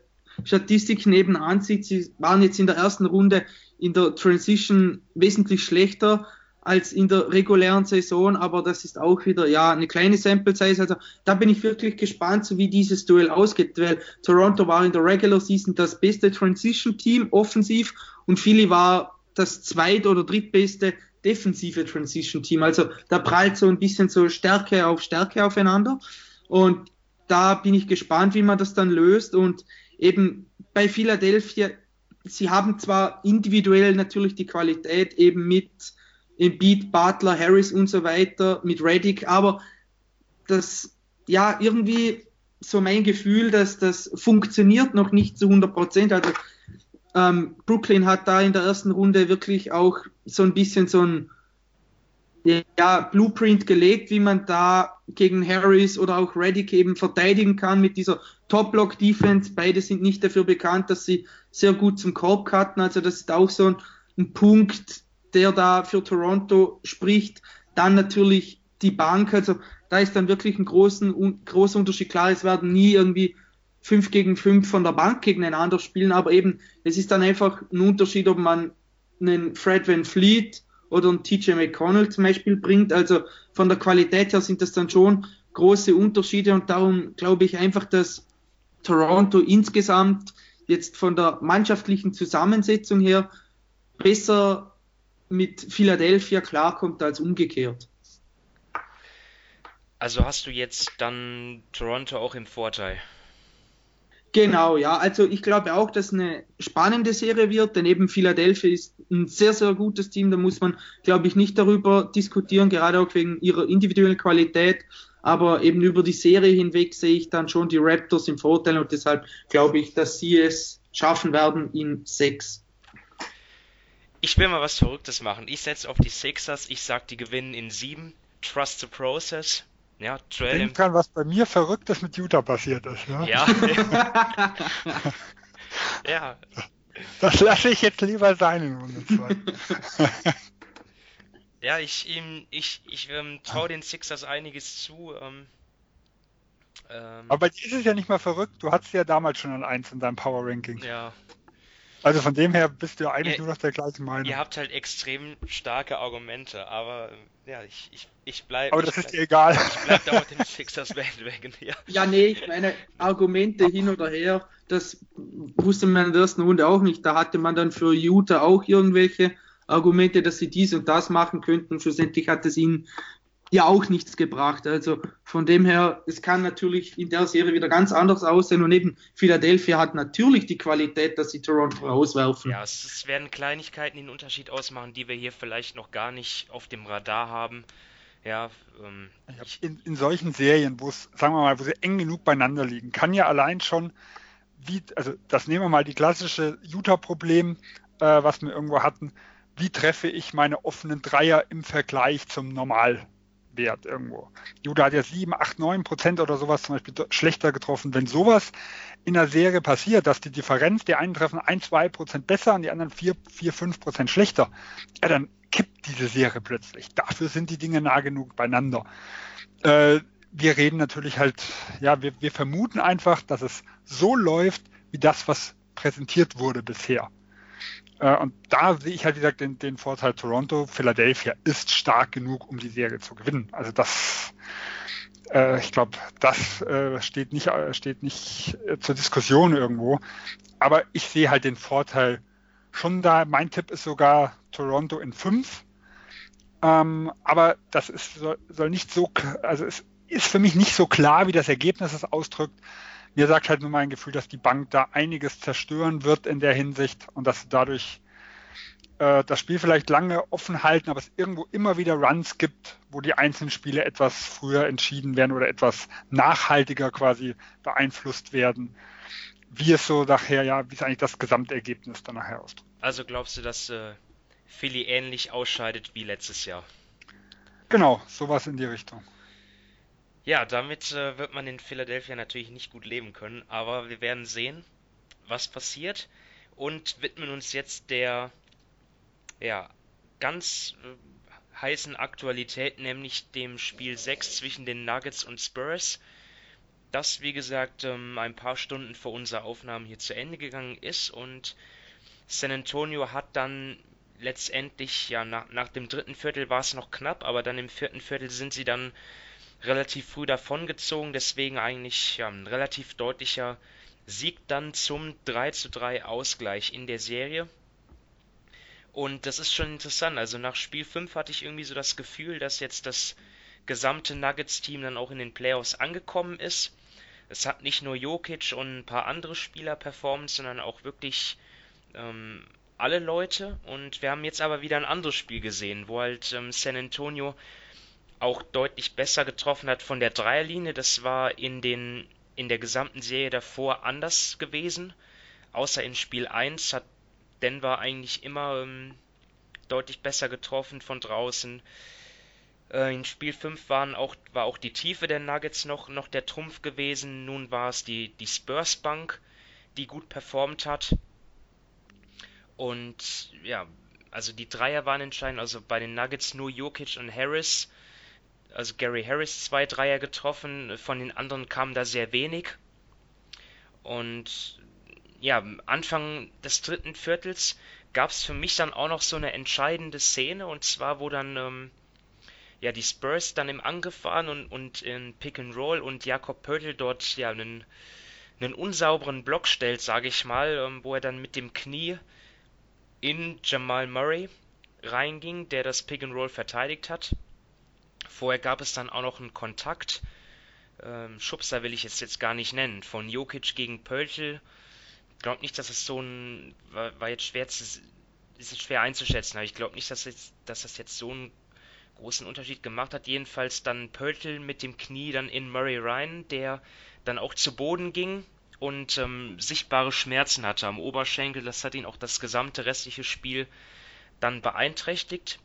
Statistiken eben ansieht, sie waren jetzt in der ersten Runde in der Transition wesentlich schlechter als in der regulären Saison, aber das ist auch wieder ja eine kleine Sample Size. Also da bin ich wirklich gespannt, wie dieses Duell ausgeht, weil Toronto war in der Regular Season das beste Transition Team offensiv und Philly war das zweit- oder drittbeste defensive Transition Team. Also da prallt so ein bisschen so Stärke auf Stärke aufeinander und da bin ich gespannt, wie man das dann löst und eben bei Philadelphia, sie haben zwar individuell natürlich die Qualität eben mit Embiid, Butler, Harris und so weiter, mit Reddick, aber das, ja, irgendwie so mein Gefühl, dass das funktioniert noch nicht zu 100 Prozent. Also ähm, Brooklyn hat da in der ersten Runde wirklich auch so ein bisschen so ein ja, Blueprint gelegt, wie man da gegen Harris oder auch Reddick eben verteidigen kann mit dieser Top-Block-Defense. Beide sind nicht dafür bekannt, dass sie sehr gut zum Korb cutten. Also das ist auch so ein, ein Punkt, der da für Toronto spricht. Dann natürlich die Bank. Also da ist dann wirklich ein großen, großer Unterschied. Klar, es werden nie irgendwie 5 gegen 5 von der Bank gegeneinander spielen, aber eben, es ist dann einfach ein Unterschied, ob man einen Fred Van Fleet oder einen TJ McConnell zum Beispiel bringt. Also von der Qualität her sind das dann schon große Unterschiede und darum glaube ich einfach, dass Toronto insgesamt jetzt von der mannschaftlichen Zusammensetzung her besser mit Philadelphia klarkommt als umgekehrt. Also hast du jetzt dann Toronto auch im Vorteil? Genau, ja. Also ich glaube auch, dass eine spannende Serie wird, denn eben Philadelphia ist ein sehr, sehr gutes Team. Da muss man, glaube ich, nicht darüber diskutieren, gerade auch wegen ihrer individuellen Qualität. Aber eben über die Serie hinweg sehe ich dann schon die Raptors im Vorteil und deshalb glaube ich, dass sie es schaffen werden in sechs. Ich will mal was Verrücktes machen. Ich setze auf die Sixers. Ich sage, die gewinnen in sieben. Trust the process. Ja, Joel Denk dran, was bei mir Verrücktes mit Utah passiert ist. Ne? Ja. ja. Das lasse ich jetzt lieber sein in Runde 2. ja, ich, ihm, ich, ich ähm, traue den Sixers einiges zu. Ähm, ähm, Aber bei dir ist es ja nicht mal verrückt. Du hattest ja damals schon ein 1 in deinem Power Ranking. Ja. Also von dem her bist du eigentlich ihr, nur noch der gleichen Meinung. Ihr habt halt extrem starke Argumente, aber ja, ich, ich, ich bleibe. Aber das ist dir egal. Ich bleib da auf den Sixers Bandwagon, ja. Ja, nee, ich meine, Argumente hin oder her, das wusste man in der ersten Runde auch nicht. Da hatte man dann für Utah auch irgendwelche Argumente, dass sie dies und das machen könnten. Schlussendlich hat es ihnen ja auch nichts gebracht. Also von dem her, es kann natürlich in der Serie wieder ganz anders aussehen und eben Philadelphia hat natürlich die Qualität, dass sie Toronto rauswerfen. Ja, es, es werden Kleinigkeiten, einen Unterschied ausmachen, die wir hier vielleicht noch gar nicht auf dem Radar haben. Ja, ähm, in, in solchen Serien, wo es, sagen wir mal, wo sie eng genug beieinander liegen, kann ja allein schon, wie, also das nehmen wir mal die klassische Utah-Problem, äh, was wir irgendwo hatten, wie treffe ich meine offenen Dreier im Vergleich zum Normal Wert irgendwo. Juda hat jetzt 7, 8, 9 Prozent oder sowas zum Beispiel schlechter getroffen. Wenn sowas in der Serie passiert, dass die Differenz, die einen treffen 1, 2 Prozent besser und die anderen 4, 4 5 Prozent schlechter, ja, dann kippt diese Serie plötzlich. Dafür sind die Dinge nah genug beieinander. Äh, wir reden natürlich halt, ja, wir, wir vermuten einfach, dass es so läuft, wie das, was präsentiert wurde bisher. Äh, und da sehe ich halt, wie gesagt, den, den Vorteil Toronto. Philadelphia ist stark genug, um die Serie zu gewinnen. Also das, äh, ich glaube, das äh, steht nicht, äh, steht nicht äh, zur Diskussion irgendwo. Aber ich sehe halt den Vorteil schon da. Mein Tipp ist sogar Toronto in fünf. Ähm, aber das ist, soll, soll nicht so, also es ist für mich nicht so klar, wie das Ergebnis es ausdrückt. Mir sagt halt nur mein Gefühl, dass die Bank da einiges zerstören wird in der Hinsicht und dass dadurch äh, das Spiel vielleicht lange offen halten, aber es irgendwo immer wieder Runs gibt, wo die einzelnen Spiele etwas früher entschieden werden oder etwas nachhaltiger quasi beeinflusst werden. Wie es so nachher, ja, wie es eigentlich das Gesamtergebnis dann nachher ausdrückt. Also glaubst du, dass äh, Philly ähnlich ausscheidet wie letztes Jahr? Genau, sowas in die Richtung. Ja, damit äh, wird man in Philadelphia natürlich nicht gut leben können, aber wir werden sehen, was passiert und widmen uns jetzt der ja, ganz äh, heißen Aktualität, nämlich dem Spiel 6 zwischen den Nuggets und Spurs, das wie gesagt ähm, ein paar Stunden vor unserer Aufnahme hier zu Ende gegangen ist und San Antonio hat dann letztendlich, ja, nach, nach dem dritten Viertel war es noch knapp, aber dann im vierten Viertel sind sie dann relativ früh davongezogen, deswegen eigentlich ja, ein relativ deutlicher Sieg dann zum 3 zu 3 Ausgleich in der Serie. Und das ist schon interessant. Also nach Spiel 5 hatte ich irgendwie so das Gefühl, dass jetzt das gesamte Nuggets-Team dann auch in den Playoffs angekommen ist. Es hat nicht nur Jokic und ein paar andere Spieler performt, sondern auch wirklich ähm, alle Leute. Und wir haben jetzt aber wieder ein anderes Spiel gesehen, wo halt ähm, San Antonio auch deutlich besser getroffen hat von der Dreierlinie. Das war in, den, in der gesamten Serie davor anders gewesen. Außer in Spiel 1 hat Denver eigentlich immer ähm, deutlich besser getroffen von draußen. Äh, in Spiel 5 waren auch, war auch die Tiefe der Nuggets noch, noch der Trumpf gewesen. Nun war es die, die Spurs Bank, die gut performt hat. Und ja, also die Dreier waren entscheidend. Also bei den Nuggets nur Jokic und Harris also Gary Harris zwei Dreier getroffen, von den anderen kam da sehr wenig. Und ja, Anfang des dritten Viertels gab es für mich dann auch noch so eine entscheidende Szene, und zwar, wo dann ähm, ja die Spurs dann im Angriff waren und, und in Pick and Roll und Jakob Pörtl dort ja einen, einen unsauberen Block stellt, sage ich mal, ähm, wo er dann mit dem Knie in Jamal Murray reinging, der das Pick and Roll verteidigt hat. Vorher gab es dann auch noch einen Kontakt, ähm, Schubser will ich es jetzt gar nicht nennen, von Jokic gegen Pöltl. Glaub nicht, dass es so ein, war, war jetzt schwer zu, ist schwer einzuschätzen, aber ich glaube nicht, dass, jetzt, dass das jetzt so einen großen Unterschied gemacht hat. Jedenfalls dann Pöltl mit dem Knie dann in Murray Ryan, der dann auch zu Boden ging und ähm, sichtbare Schmerzen hatte am Oberschenkel. Das hat ihn auch das gesamte restliche Spiel dann beeinträchtigt.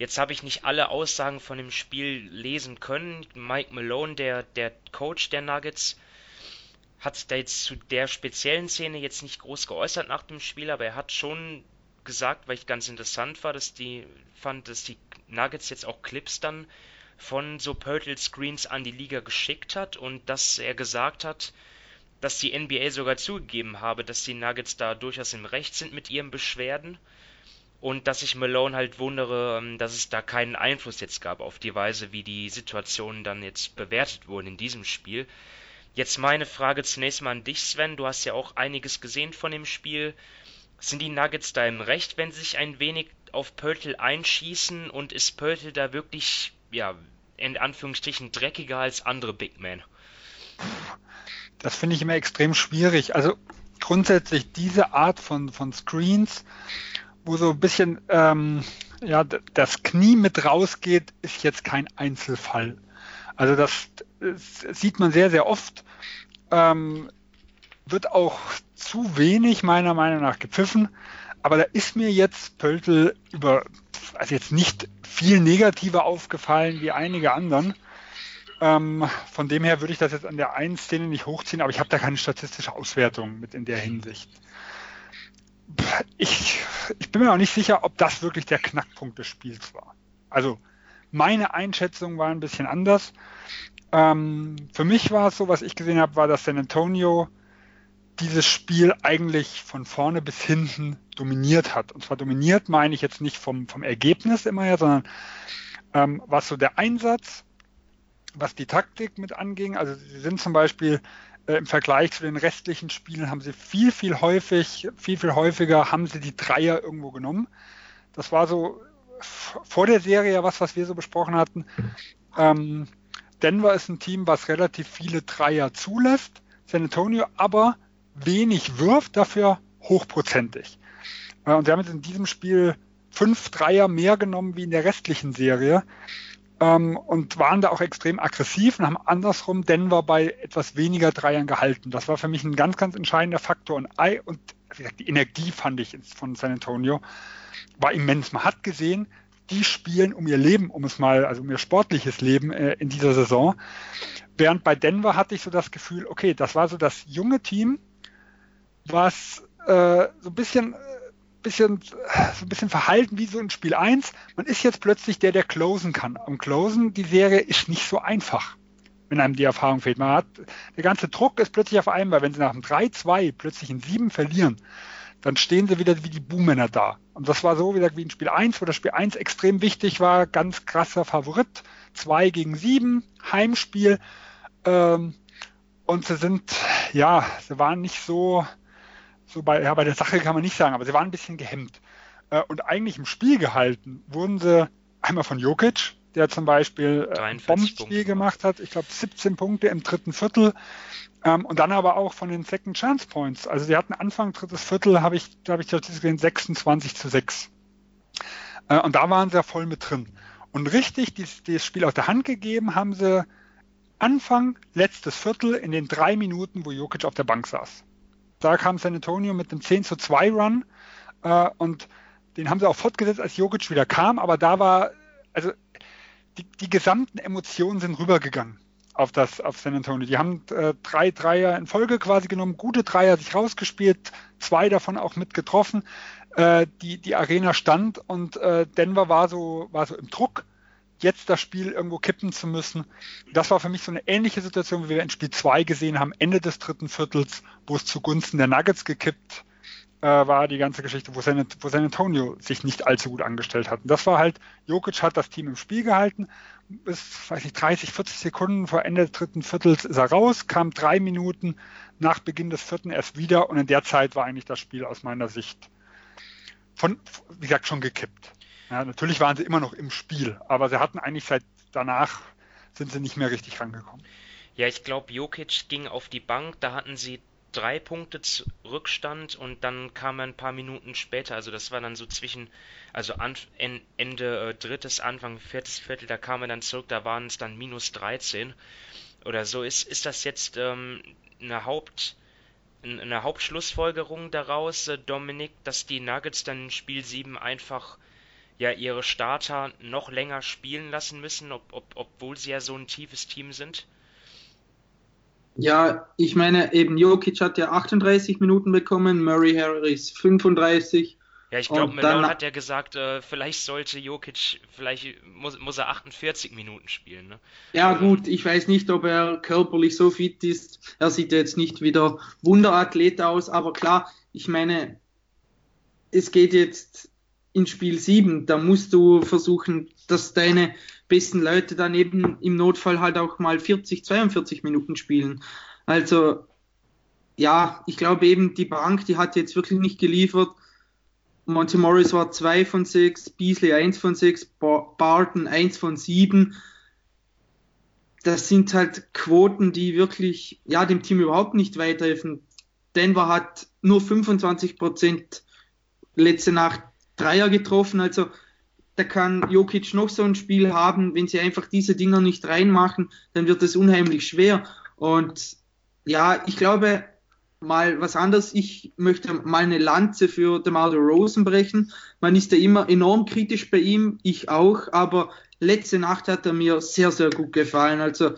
Jetzt habe ich nicht alle Aussagen von dem Spiel lesen können. Mike Malone, der, der Coach der Nuggets, hat da jetzt zu der speziellen Szene jetzt nicht groß geäußert nach dem Spiel, aber er hat schon gesagt, weil ich ganz interessant war, dass die fand, dass die Nuggets jetzt auch Clips dann von so Purtle Screens an die Liga geschickt hat und dass er gesagt hat, dass die NBA sogar zugegeben habe, dass die Nuggets da durchaus im Recht sind mit ihren Beschwerden und dass ich Malone halt wundere, ähm, dass es da keinen Einfluss jetzt gab auf die Weise, wie die Situationen dann jetzt bewertet wurden in diesem Spiel. Jetzt meine Frage zunächst mal an dich, Sven. Du hast ja auch einiges gesehen von dem Spiel. Sind die Nuggets da im Recht, wenn sie sich ein wenig auf Pöltl einschießen? Und ist Pöltl da wirklich, ja, in Anführungsstrichen dreckiger als andere Big Men? Das finde ich immer extrem schwierig. Also grundsätzlich diese Art von, von Screens wo so ein bisschen ähm, ja, das Knie mit rausgeht, ist jetzt kein Einzelfall. Also das, das sieht man sehr, sehr oft. Ähm, wird auch zu wenig meiner Meinung nach gepfiffen. Aber da ist mir jetzt Pöltl über, also jetzt nicht viel negativer aufgefallen wie einige anderen. Ähm, von dem her würde ich das jetzt an der einen Szene nicht hochziehen, aber ich habe da keine statistische Auswertung mit in der Hinsicht ich, ich bin mir auch nicht sicher, ob das wirklich der Knackpunkt des Spiels war. Also meine Einschätzung war ein bisschen anders. Ähm, für mich war es so, was ich gesehen habe, war, dass San Antonio dieses Spiel eigentlich von vorne bis hinten dominiert hat. Und zwar dominiert meine ich jetzt nicht vom, vom Ergebnis immer her, sondern ähm, was so der Einsatz, was die Taktik mit anging. Also sie sind zum Beispiel im Vergleich zu den restlichen Spielen haben sie viel, viel häufig, viel, viel häufiger haben sie die Dreier irgendwo genommen. Das war so vor der Serie was, was wir so besprochen hatten. Ähm, Denver ist ein Team, was relativ viele Dreier zulässt. San Antonio aber wenig wirft, dafür hochprozentig. Äh, und sie haben jetzt in diesem Spiel fünf Dreier mehr genommen wie in der restlichen Serie ähm, und waren da auch extrem aggressiv und haben andersrum Denver bei etwas weniger Dreiern gehalten. Das war für mich ein ganz, ganz entscheidender Faktor. Und, und gesagt, die Energie fand ich von San Antonio war immens. Man hat gesehen, die spielen um ihr Leben, um es mal, also um ihr sportliches Leben äh, in dieser Saison. Während bei Denver hatte ich so das Gefühl, okay, das war so das junge Team, was äh, so ein bisschen, bisschen, so ein bisschen verhalten wie so in Spiel 1. Man ist jetzt plötzlich der, der closen kann. Am Closen, die Serie ist nicht so einfach, wenn einem die Erfahrung fehlt. Man hat, der ganze Druck ist plötzlich auf einmal, wenn sie nach dem 3-2 plötzlich in 7 verlieren, dann stehen sie wieder wie die Buhmänner da. Und das war so wieder wie in Spiel 1, wo das Spiel 1 extrem wichtig war, ganz krasser Favorit, 2 gegen 7, Heimspiel. Ähm, und sie sind, ja, sie waren nicht so, so bei, ja, bei der Sache kann man nicht sagen, aber sie waren ein bisschen gehemmt. Äh, und eigentlich im Spiel gehalten wurden sie einmal von Jokic, der zum Beispiel äh, ein Bombenspiel gemacht hat, ich glaube 17 Punkte im dritten Viertel. Ähm, und dann aber auch von den Second Chance Points. Also sie hatten Anfang drittes Viertel, habe ich, da habe ich gesehen, 26 zu 6. Äh, und da waren sie ja voll mit drin. Und richtig dieses Spiel aus der Hand gegeben haben sie Anfang letztes Viertel in den drei Minuten, wo Jokic auf der Bank saß. Da kam San Antonio mit einem 10 zu 2 Run äh, und den haben sie auch fortgesetzt, als Jokic wieder kam, aber da war, also die, die gesamten Emotionen sind rübergegangen auf das auf San Antonio. Die haben äh, drei Dreier in Folge quasi genommen, gute Dreier sich rausgespielt, zwei davon auch mit getroffen. Äh, die, die Arena stand und äh, Denver war so, war so im Druck, jetzt das Spiel irgendwo kippen zu müssen. Das war für mich so eine ähnliche Situation, wie wir in Spiel 2 gesehen haben, Ende des dritten Viertels, wo es zugunsten der Nuggets gekippt äh, war die ganze Geschichte, wo San, wo San Antonio sich nicht allzu gut angestellt hat. Und das war halt, Jokic hat das Team im Spiel gehalten, bis, weiß ich, 30, 40 Sekunden vor Ende des dritten Viertels ist er raus, kam drei Minuten nach Beginn des vierten erst wieder und in der Zeit war eigentlich das Spiel aus meiner Sicht von, wie gesagt, schon gekippt. Ja, natürlich waren sie immer noch im Spiel, aber sie hatten eigentlich seit danach sind sie nicht mehr richtig rangekommen. Ja, ich glaube, Jokic ging auf die Bank, da hatten sie drei Punkte Rückstand und dann kam er ein paar Minuten später, also das war dann so zwischen, also an, Ende äh, drittes, Anfang viertes Viertel, da kam er dann zurück, da waren es dann minus 13 oder so. Ist, ist das jetzt ähm, eine Haupt eine Hauptschlussfolgerung daraus, äh, Dominik, dass die Nuggets dann in Spiel 7 einfach ja ihre Starter noch länger spielen lassen müssen, ob, ob, obwohl sie ja so ein tiefes Team sind? Ja, ich meine, eben Jokic hat ja 38 Minuten bekommen, Murray Harris 35. Ja, ich glaube, Malone hat ja gesagt, äh, vielleicht sollte Jokic, vielleicht muss, muss er 48 Minuten spielen. Ne? Ja, gut, ich weiß nicht, ob er körperlich so fit ist. Er sieht jetzt nicht wieder Wunderathlet aus, aber klar, ich meine, es geht jetzt in Spiel 7, da musst du versuchen, dass deine besten Leute dann eben im Notfall halt auch mal 40, 42 Minuten spielen. Also ja, ich glaube eben, die Bank, die hat jetzt wirklich nicht geliefert. Monty Morris war 2 von 6, Beasley 1 von 6, Barton 1 von 7. Das sind halt Quoten, die wirklich ja, dem Team überhaupt nicht weiterhelfen. Denver hat nur 25 Prozent letzte Nacht Dreier getroffen. Also da kann Jokic noch so ein Spiel haben, wenn sie einfach diese Dinger nicht reinmachen, dann wird es unheimlich schwer. Und ja, ich glaube, mal was anderes. Ich möchte mal eine Lanze für DeMar Rosen brechen. Man ist ja immer enorm kritisch bei ihm, ich auch, aber letzte Nacht hat er mir sehr, sehr gut gefallen. Also,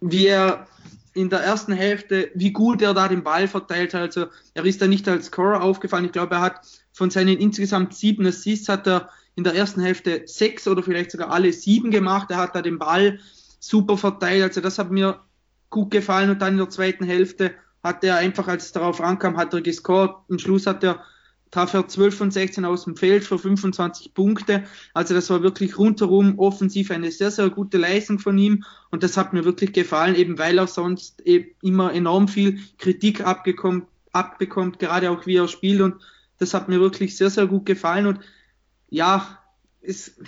wie er in der ersten Hälfte, wie gut er da den Ball verteilt hat. Also, er ist da nicht als Scorer aufgefallen. Ich glaube, er hat von seinen insgesamt sieben Assists hat er in der ersten Hälfte sechs oder vielleicht sogar alle sieben gemacht. Er hat da den Ball super verteilt. Also das hat mir gut gefallen. Und dann in der zweiten Hälfte hat er einfach, als es darauf ankam, hat er gescored. Im Schluss hat er traf er 12 von 16 aus dem Feld für 25 Punkte. Also das war wirklich rundherum offensiv eine sehr, sehr gute Leistung von ihm. Und das hat mir wirklich gefallen, eben weil er sonst eben immer enorm viel Kritik abgekommen, abbekommt, gerade auch wie er spielt. Und das hat mir wirklich sehr, sehr gut gefallen. Und ja, es,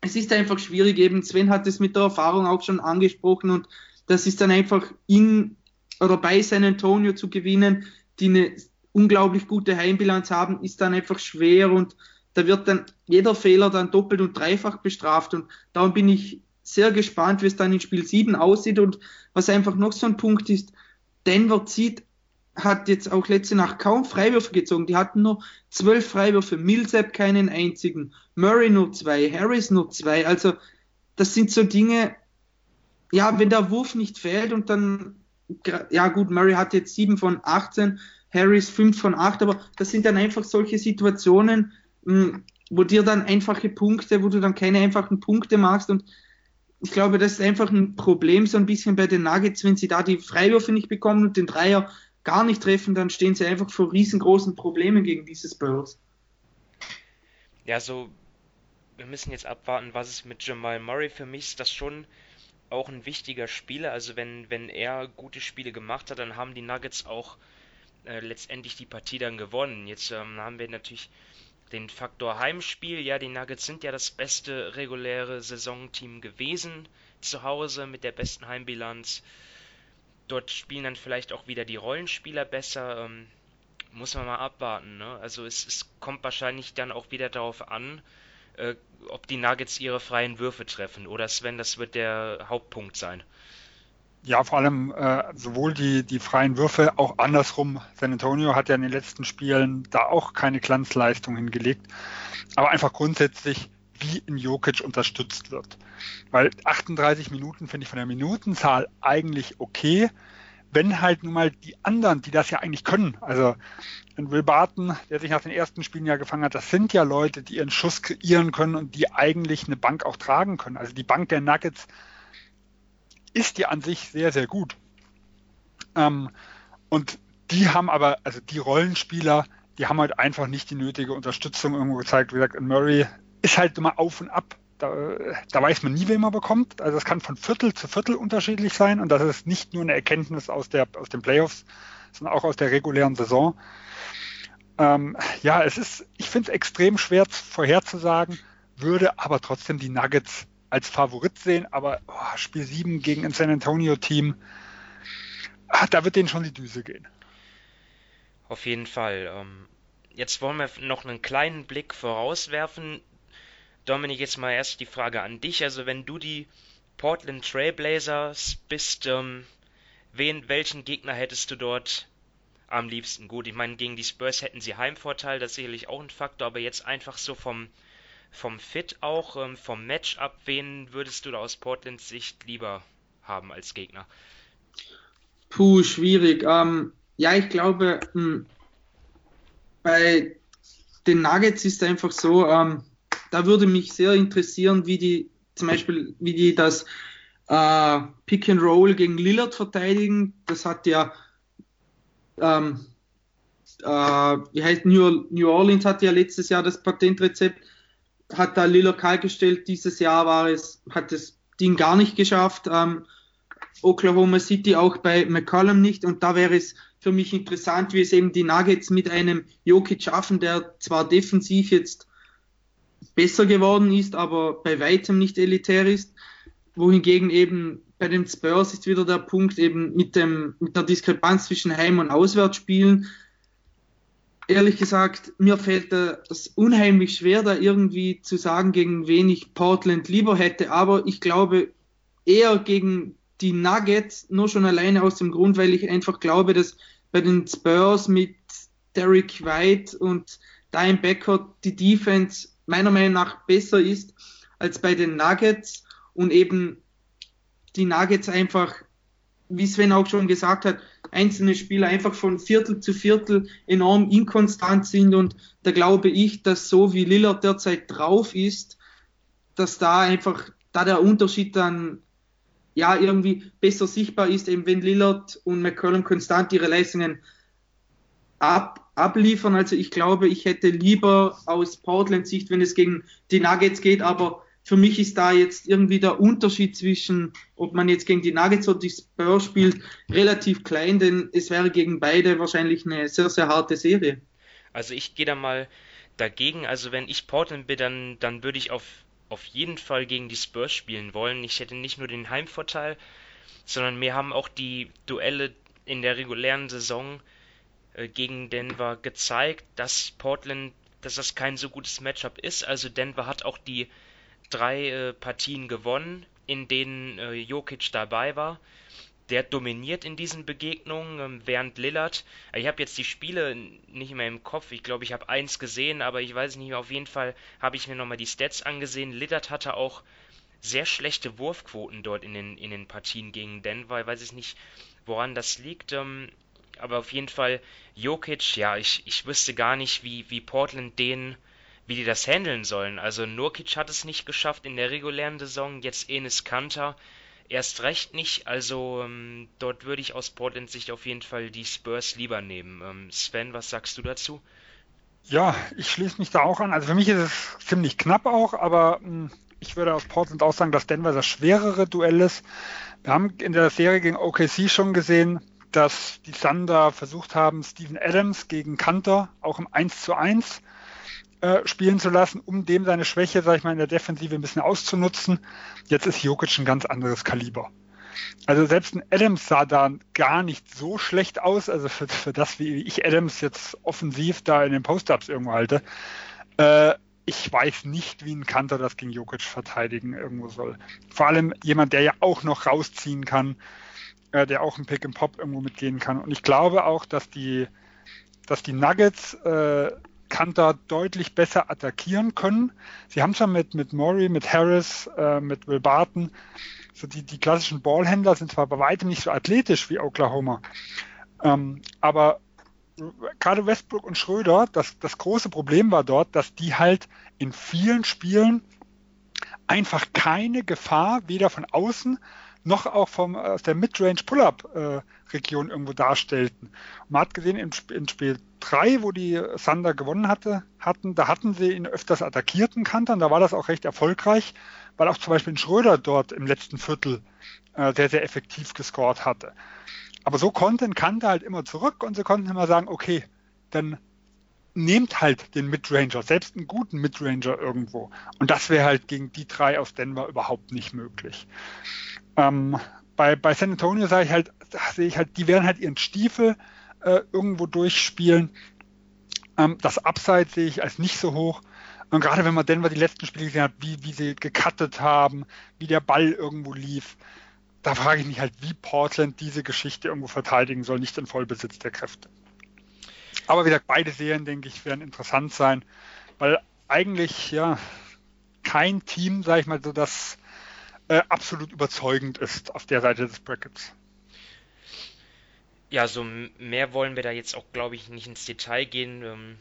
es ist einfach schwierig. Eben Sven hat es mit der Erfahrung auch schon angesprochen. Und das ist dann einfach in oder bei San Antonio zu gewinnen, die eine unglaublich gute Heimbilanz haben, ist dann einfach schwer und da wird dann jeder Fehler dann doppelt und dreifach bestraft und darum bin ich sehr gespannt, wie es dann in Spiel 7 aussieht und was einfach noch so ein Punkt ist, Denver zieht, hat jetzt auch letzte Nacht kaum Freiwürfe gezogen, die hatten nur zwölf Freiwürfe, Millsap keinen einzigen, Murray nur zwei, Harris nur zwei, also das sind so Dinge, ja, wenn der Wurf nicht fällt und dann, ja gut, Murray hat jetzt sieben von 18, Harris 5 von 8, aber das sind dann einfach solche Situationen, hm, wo dir dann einfache Punkte, wo du dann keine einfachen Punkte machst und ich glaube, das ist einfach ein Problem so ein bisschen bei den Nuggets, wenn sie da die Freiwürfe nicht bekommen und den Dreier gar nicht treffen, dann stehen sie einfach vor riesengroßen Problemen gegen diese Spurs. Ja, so wir müssen jetzt abwarten, was es mit Jamal Murray für mich ist das schon auch ein wichtiger Spieler. Also wenn, wenn er gute Spiele gemacht hat, dann haben die Nuggets auch äh, letztendlich die Partie dann gewonnen. Jetzt ähm, haben wir natürlich den Faktor Heimspiel. Ja, die Nuggets sind ja das beste reguläre Saisonteam gewesen zu Hause mit der besten Heimbilanz. Dort spielen dann vielleicht auch wieder die Rollenspieler besser. Ähm, muss man mal abwarten. Ne? Also es, es, kommt wahrscheinlich dann auch wieder darauf an, äh, ob die Nuggets ihre freien Würfe treffen. Oder Sven, das wird der Hauptpunkt sein. Ja, vor allem äh, sowohl die, die freien Würfe, auch andersrum. San Antonio hat ja in den letzten Spielen da auch keine Glanzleistung hingelegt. Aber einfach grundsätzlich, wie in Jokic unterstützt wird. Weil 38 Minuten finde ich von der Minutenzahl eigentlich okay. Wenn halt nun mal die anderen, die das ja eigentlich können, also in Will Barton, der sich nach den ersten Spielen ja gefangen hat, das sind ja Leute, die ihren Schuss kreieren können und die eigentlich eine Bank auch tragen können. Also die Bank der Nuggets ist ja an sich sehr, sehr gut. Ähm, und die haben aber, also die Rollenspieler, die haben halt einfach nicht die nötige Unterstützung irgendwo gezeigt. Wie gesagt, Murray ist halt immer auf und ab. Da, da weiß man nie, wen man bekommt. Also es kann von Viertel zu Viertel unterschiedlich sein und das ist nicht nur eine Erkenntnis aus, der, aus den Playoffs, sondern auch aus der regulären Saison. Ähm, ja, es ist, ich finde es extrem schwer vorherzusagen, würde aber trotzdem die Nuggets als Favorit sehen, aber oh, Spiel 7 gegen ein San Antonio-Team, ah, da wird denen schon die Düse gehen. Auf jeden Fall. Ähm, jetzt wollen wir noch einen kleinen Blick vorauswerfen. Dominik, jetzt mal erst die Frage an dich. Also wenn du die Portland Trailblazers bist, ähm, wen, welchen Gegner hättest du dort am liebsten? Gut, ich meine, gegen die Spurs hätten sie Heimvorteil, das ist sicherlich auch ein Faktor, aber jetzt einfach so vom, vom Fit auch, ähm, vom Matchup, wen würdest du da aus Portlands Sicht lieber haben als Gegner? Puh, schwierig. Ähm, ja, ich glaube, mh, hm, bei den Nuggets ist einfach so, ähm, da würde mich sehr interessieren, wie die zum Beispiel, wie die das äh, Pick and Roll gegen Lillard verteidigen. Das hat ja ähm, äh, wie heißt New, New Orleans hat ja letztes Jahr das Patentrezept hat da Lillard kaltgestellt. Dieses Jahr war es, hat das Ding gar nicht geschafft. Ähm, Oklahoma City auch bei McCollum nicht. Und da wäre es für mich interessant, wie es eben die Nuggets mit einem Jokic schaffen, der zwar defensiv jetzt besser geworden ist, aber bei weitem nicht elitär ist. Wohingegen eben bei den Spurs ist wieder der Punkt eben mit, dem, mit der Diskrepanz zwischen Heim- und Auswärtsspielen ehrlich gesagt, mir fällt das unheimlich schwer, da irgendwie zu sagen, gegen wen ich Portland lieber hätte. Aber ich glaube eher gegen die Nuggets, nur schon alleine aus dem Grund, weil ich einfach glaube, dass bei den Spurs mit Derek White und Diane Becker die Defense meiner Meinung nach besser ist als bei den Nuggets und eben die Nuggets einfach, wie Sven auch schon gesagt hat, einzelne Spieler einfach von Viertel zu Viertel enorm inkonstant sind und da glaube ich, dass so wie Lillard derzeit drauf ist, dass da einfach, da der Unterschied dann ja irgendwie besser sichtbar ist, eben wenn Lillard und McCollum konstant ihre Leistungen ab, abliefern. Also ich glaube, ich hätte lieber aus Portland Sicht, wenn es gegen die Nuggets geht, aber für mich ist da jetzt irgendwie der Unterschied zwischen, ob man jetzt gegen die Nuggets oder die Spurs spielt, relativ klein, denn es wäre gegen beide wahrscheinlich eine sehr, sehr harte Serie. Also ich gehe da mal dagegen. Also wenn ich Portland bin, dann, dann würde ich auf, auf jeden Fall gegen die Spurs spielen wollen. Ich hätte nicht nur den Heimvorteil, sondern mir haben auch die Duelle in der regulären Saison äh, gegen Denver gezeigt, dass Portland, dass das kein so gutes Matchup ist. Also Denver hat auch die drei äh, Partien gewonnen, in denen äh, Jokic dabei war. Der dominiert in diesen Begegnungen, ähm, während Lillard, äh, ich habe jetzt die Spiele nicht mehr im Kopf, ich glaube, ich habe eins gesehen, aber ich weiß nicht mehr, auf jeden Fall habe ich mir nochmal die Stats angesehen. Lillard hatte auch sehr schlechte Wurfquoten dort in den, in den Partien gegen Denver, ich weiß ich nicht, woran das liegt, ähm, aber auf jeden Fall Jokic, ja, ich, ich wüsste gar nicht, wie, wie Portland den wie die das handeln sollen. Also Nurkic hat es nicht geschafft in der regulären Saison, jetzt Enes Kanter erst recht nicht. Also ähm, dort würde ich aus Portland Sicht auf jeden Fall die Spurs lieber nehmen. Ähm, Sven, was sagst du dazu? Ja, ich schließe mich da auch an. Also für mich ist es ziemlich knapp auch, aber mh, hm, ich würde aus Portland auch sagen, dass Denver das schwerere Duell ist. Wir haben in der Serie gegen OKC schon gesehen, dass die Thunder versucht haben, Steven Adams gegen Kanter auch im 1 zu 1 äh, spielen zu lassen, um dem seine Schwäche, sag ich mal, in der Defensive ein bisschen auszunutzen. Jetzt ist Jokic ein ganz anderes Kaliber. Also selbst ein Adams sah da gar nicht so schlecht aus, also für, für das, wie ich Adams jetzt offensiv da in den Post-Ups irgendwo halte. Äh, ich weiß nicht, wie ein Kanter das gegen Jokic verteidigen irgendwo soll. Vor allem jemand, der ja auch noch rausziehen kann, äh, der auch ein Pick and Pop irgendwo mitgehen kann. Und ich glaube auch, dass die, dass die Nuggets äh, Kanter deutlich besser attackieren können. Sie haben schon mit, mit Murray, mit Harris, äh, mit Will Barton, so die, die klassischen Ballhändler sind zwar bei weitem nicht so athletisch wie Oklahoma, ähm, aber gerade Westbrook und Schröder, das, das große Problem war dort, dass die halt in vielen Spielen einfach keine Gefahr weder von außen noch auch vom, aus der Midrange Pull-Up-Region äh, irgendwo darstellten. Man hat gesehen, in, in Spiel 3, wo die Thunder gewonnen hatte, hatten, da hatten sie ihn öfters attackierten Kantern, da war das auch recht erfolgreich, weil auch zum Beispiel ein Schröder dort im letzten Viertel äh, sehr, sehr effektiv gescored hatte. Aber so konnte ein Kanter halt immer zurück und sie konnten immer sagen, okay, dann nehmt halt den Midranger, selbst einen guten Midranger irgendwo. Und das wäre halt gegen die drei aus Denver überhaupt nicht möglich. Ähm, bei, bei San Antonio sage ich halt, sehe ich halt, die werden halt ihren Stiefel äh, irgendwo durchspielen. Ähm, das Upside sehe ich als nicht so hoch. Und gerade wenn man Denver die letzten Spiele gesehen hat, wie, wie sie gecuttet haben, wie der Ball irgendwo lief, da frage ich mich halt, wie Portland diese Geschichte irgendwo verteidigen soll, nicht in Vollbesitz der Kräfte. Aber wie gesagt, beide Serien, denke ich, werden interessant sein, weil eigentlich ja kein Team, sage ich mal, so das äh, absolut überzeugend ist auf der Seite des Brackets. Ja, so mehr wollen wir da jetzt auch, glaube ich, nicht ins Detail gehen. Ähm,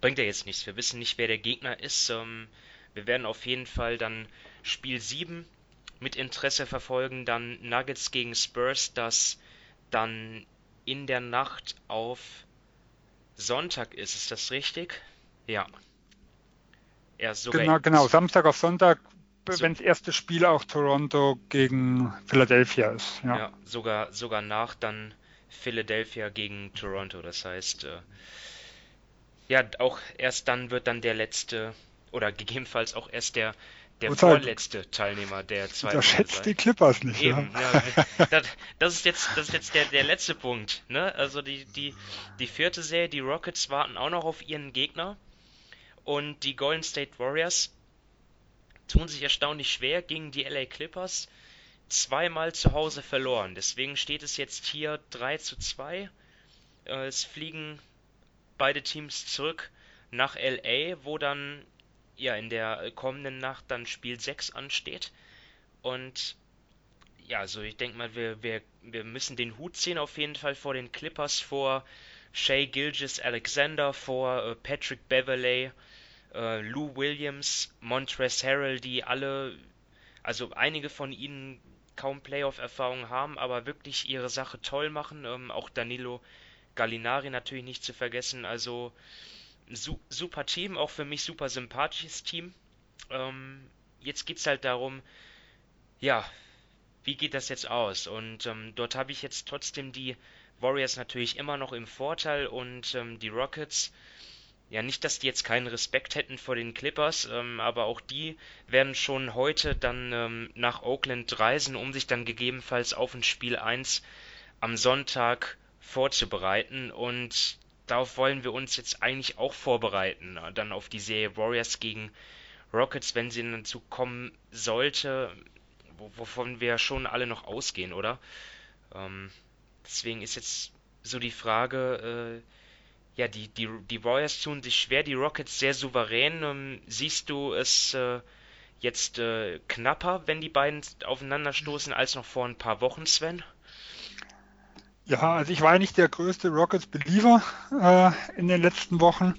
bringt ja jetzt nichts. Wir wissen nicht, wer der Gegner ist. Ähm, wir werden auf jeden Fall dann Spiel 7 mit Interesse verfolgen. Dann Nuggets gegen Spurs, das dann in der Nacht auf Sonntag ist. Ist das richtig? Ja. Ja, sogar genau, genau. Samstag auf Sonntag so, wenn das erste Spiel auch Toronto gegen Philadelphia ist. Ja, ja sogar, sogar nach dann Philadelphia gegen Toronto. Das heißt, äh, ja, auch erst dann wird dann der letzte oder gegebenenfalls auch erst der der Gut, vorletzte Teilnehmer der zweiten Unterschätzt die Clippers nicht. Eben, ja. ja das, das, ist jetzt, das ist jetzt der, der letzte Punkt. Ne? Also die, die, die vierte Serie, die Rockets warten auch noch auf ihren Gegner. Und die Golden State Warriors tun sich erstaunlich schwer gegen die LA Clippers. Zweimal zu Hause verloren. Deswegen steht es jetzt hier 3 zu 2. Äh, es fliegen beide Teams zurück nach LA, wo dann ja in der kommenden Nacht dann Spiel 6 ansteht. Und ja, also ich denke mal, wir, wir, wir müssen den Hut ziehen auf jeden Fall vor den Clippers, vor Shay Gilgis Alexander, vor äh, Patrick Beverley, äh, Lou Williams, Montrezl Harrell, die alle, also einige von ihnen kaum Playoff-Erfahrung haben, aber wirklich ihre Sache toll machen. Ähm, auch Danilo Gallinari natürlich nicht zu vergessen. Also su super Team, auch für mich super sympathisches Team. Ähm, jetzt geht es halt darum, ja, wie geht das jetzt aus? Und ähm, dort habe ich jetzt trotzdem die Warriors natürlich immer noch im Vorteil und ähm, die Rockets, ja, nicht, dass die jetzt keinen Respekt hätten vor den Clippers, ähm, aber auch die werden schon heute dann ähm, nach Oakland reisen, um sich dann gegebenenfalls auf ein Spiel 1 am Sonntag vorzubereiten. Und darauf wollen wir uns jetzt eigentlich auch vorbereiten, dann auf die Serie Warriors gegen Rockets, wenn sie dazu kommen sollte, wovon wir schon alle noch ausgehen, oder? Ähm, deswegen ist jetzt so die Frage, äh, ja, die, die, die Warriors tun sich schwer, die Rockets sehr souverän. Ähm, siehst du es äh, jetzt äh, knapper, wenn die beiden aufeinanderstoßen, als noch vor ein paar Wochen, Sven? Ja, also ich war ja nicht der größte Rockets-Believer äh, in den letzten Wochen.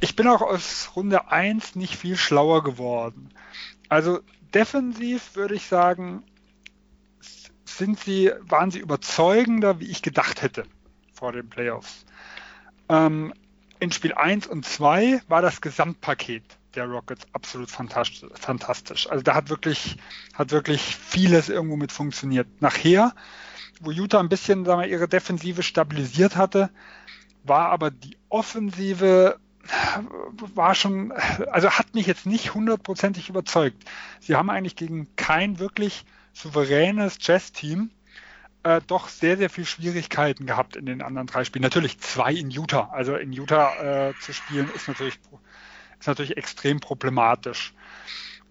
Ich bin auch aus Runde 1 nicht viel schlauer geworden. Also defensiv würde ich sagen, sind sie, waren sie überzeugender, wie ich gedacht hätte vor den Playoffs. Ähm, in Spiel 1 und 2 war das Gesamtpaket der Rockets absolut fantastisch. Also da hat wirklich, hat wirklich vieles irgendwo mit funktioniert. Nachher, wo Utah ein bisschen sagen wir, ihre Defensive stabilisiert hatte, war aber die Offensive war schon, also hat mich jetzt nicht hundertprozentig überzeugt. Sie haben eigentlich gegen kein wirklich souveränes Jazz-Team äh, doch sehr, sehr viel Schwierigkeiten gehabt in den anderen drei Spielen. Natürlich zwei in Utah. Also in Utah äh, zu spielen ist natürlich, ist natürlich extrem problematisch.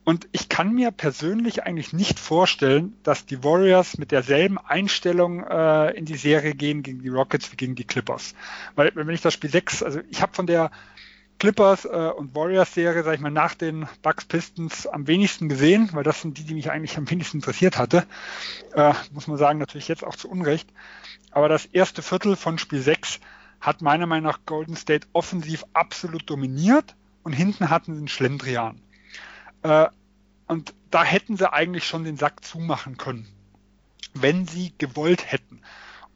Und ich kann mir persönlich eigentlich nicht vorstellen, dass die Warriors mit derselben Einstellung äh, in die Serie gehen gegen die Rockets wie gegen die Clippers. Weil wenn ich das Spiel 6, also ich habe von der Clippers äh, und Warriors Serie, sag ich mal, nach den Bucks Pistons am wenigsten gesehen, weil das sind die, die mich eigentlich am wenigsten interessiert hatte. Äh, muss man sagen, natürlich jetzt auch zu Unrecht. Aber das erste Viertel von Spiel 6 hat meiner Meinung nach Golden State offensiv absolut dominiert und hinten hatten sie einen Schlendrian. Äh, und da hätten sie eigentlich schon den Sack zumachen können, wenn sie gewollt hätten.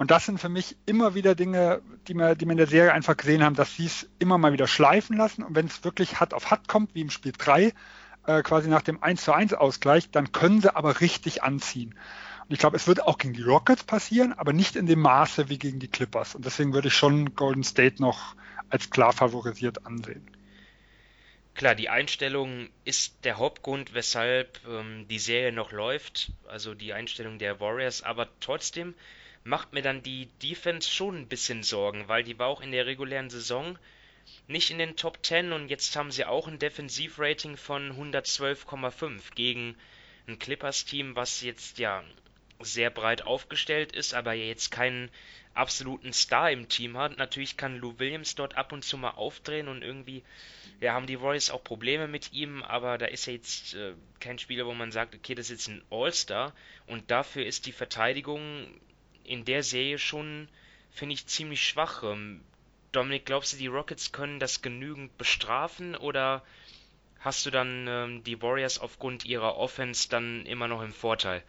Und das sind für mich immer wieder Dinge, die wir, die wir in der Serie einfach gesehen haben, dass sie es immer mal wieder schleifen lassen. Und wenn es wirklich hart auf hart kommt, wie im Spiel 3, äh, quasi nach dem 1 zu 1 Ausgleich, dann können sie aber richtig anziehen. Und ich glaube, es wird auch gegen die Rockets passieren, aber nicht in dem Maße wie gegen die Clippers. Und deswegen würde ich schon Golden State noch als klar favorisiert ansehen. Klar, die Einstellung ist der Hauptgrund, weshalb ähm, die Serie noch läuft, also die Einstellung der Warriors, aber trotzdem macht mir dann die Defense schon ein bisschen Sorgen, weil die war auch in der regulären Saison nicht in den Top 10 und jetzt haben sie auch ein Defensivrating von 112,5 gegen ein Clippers-Team, was jetzt ja sehr breit aufgestellt ist, aber jetzt keinen absoluten Star im Team hat. Natürlich kann Lou Williams dort ab und zu mal aufdrehen und irgendwie ja, haben die Warriors auch Probleme mit ihm, aber da ist er jetzt äh, kein Spieler, wo man sagt, okay, das ist jetzt ein All-Star und dafür ist die Verteidigung in der Serie schon, finde ich, ziemlich schwach. Ähm, Dominik, glaubst du, die Rockets können das genügend bestrafen oder hast du dann ähm, die Warriors aufgrund ihrer Offense dann immer noch im Vorteil?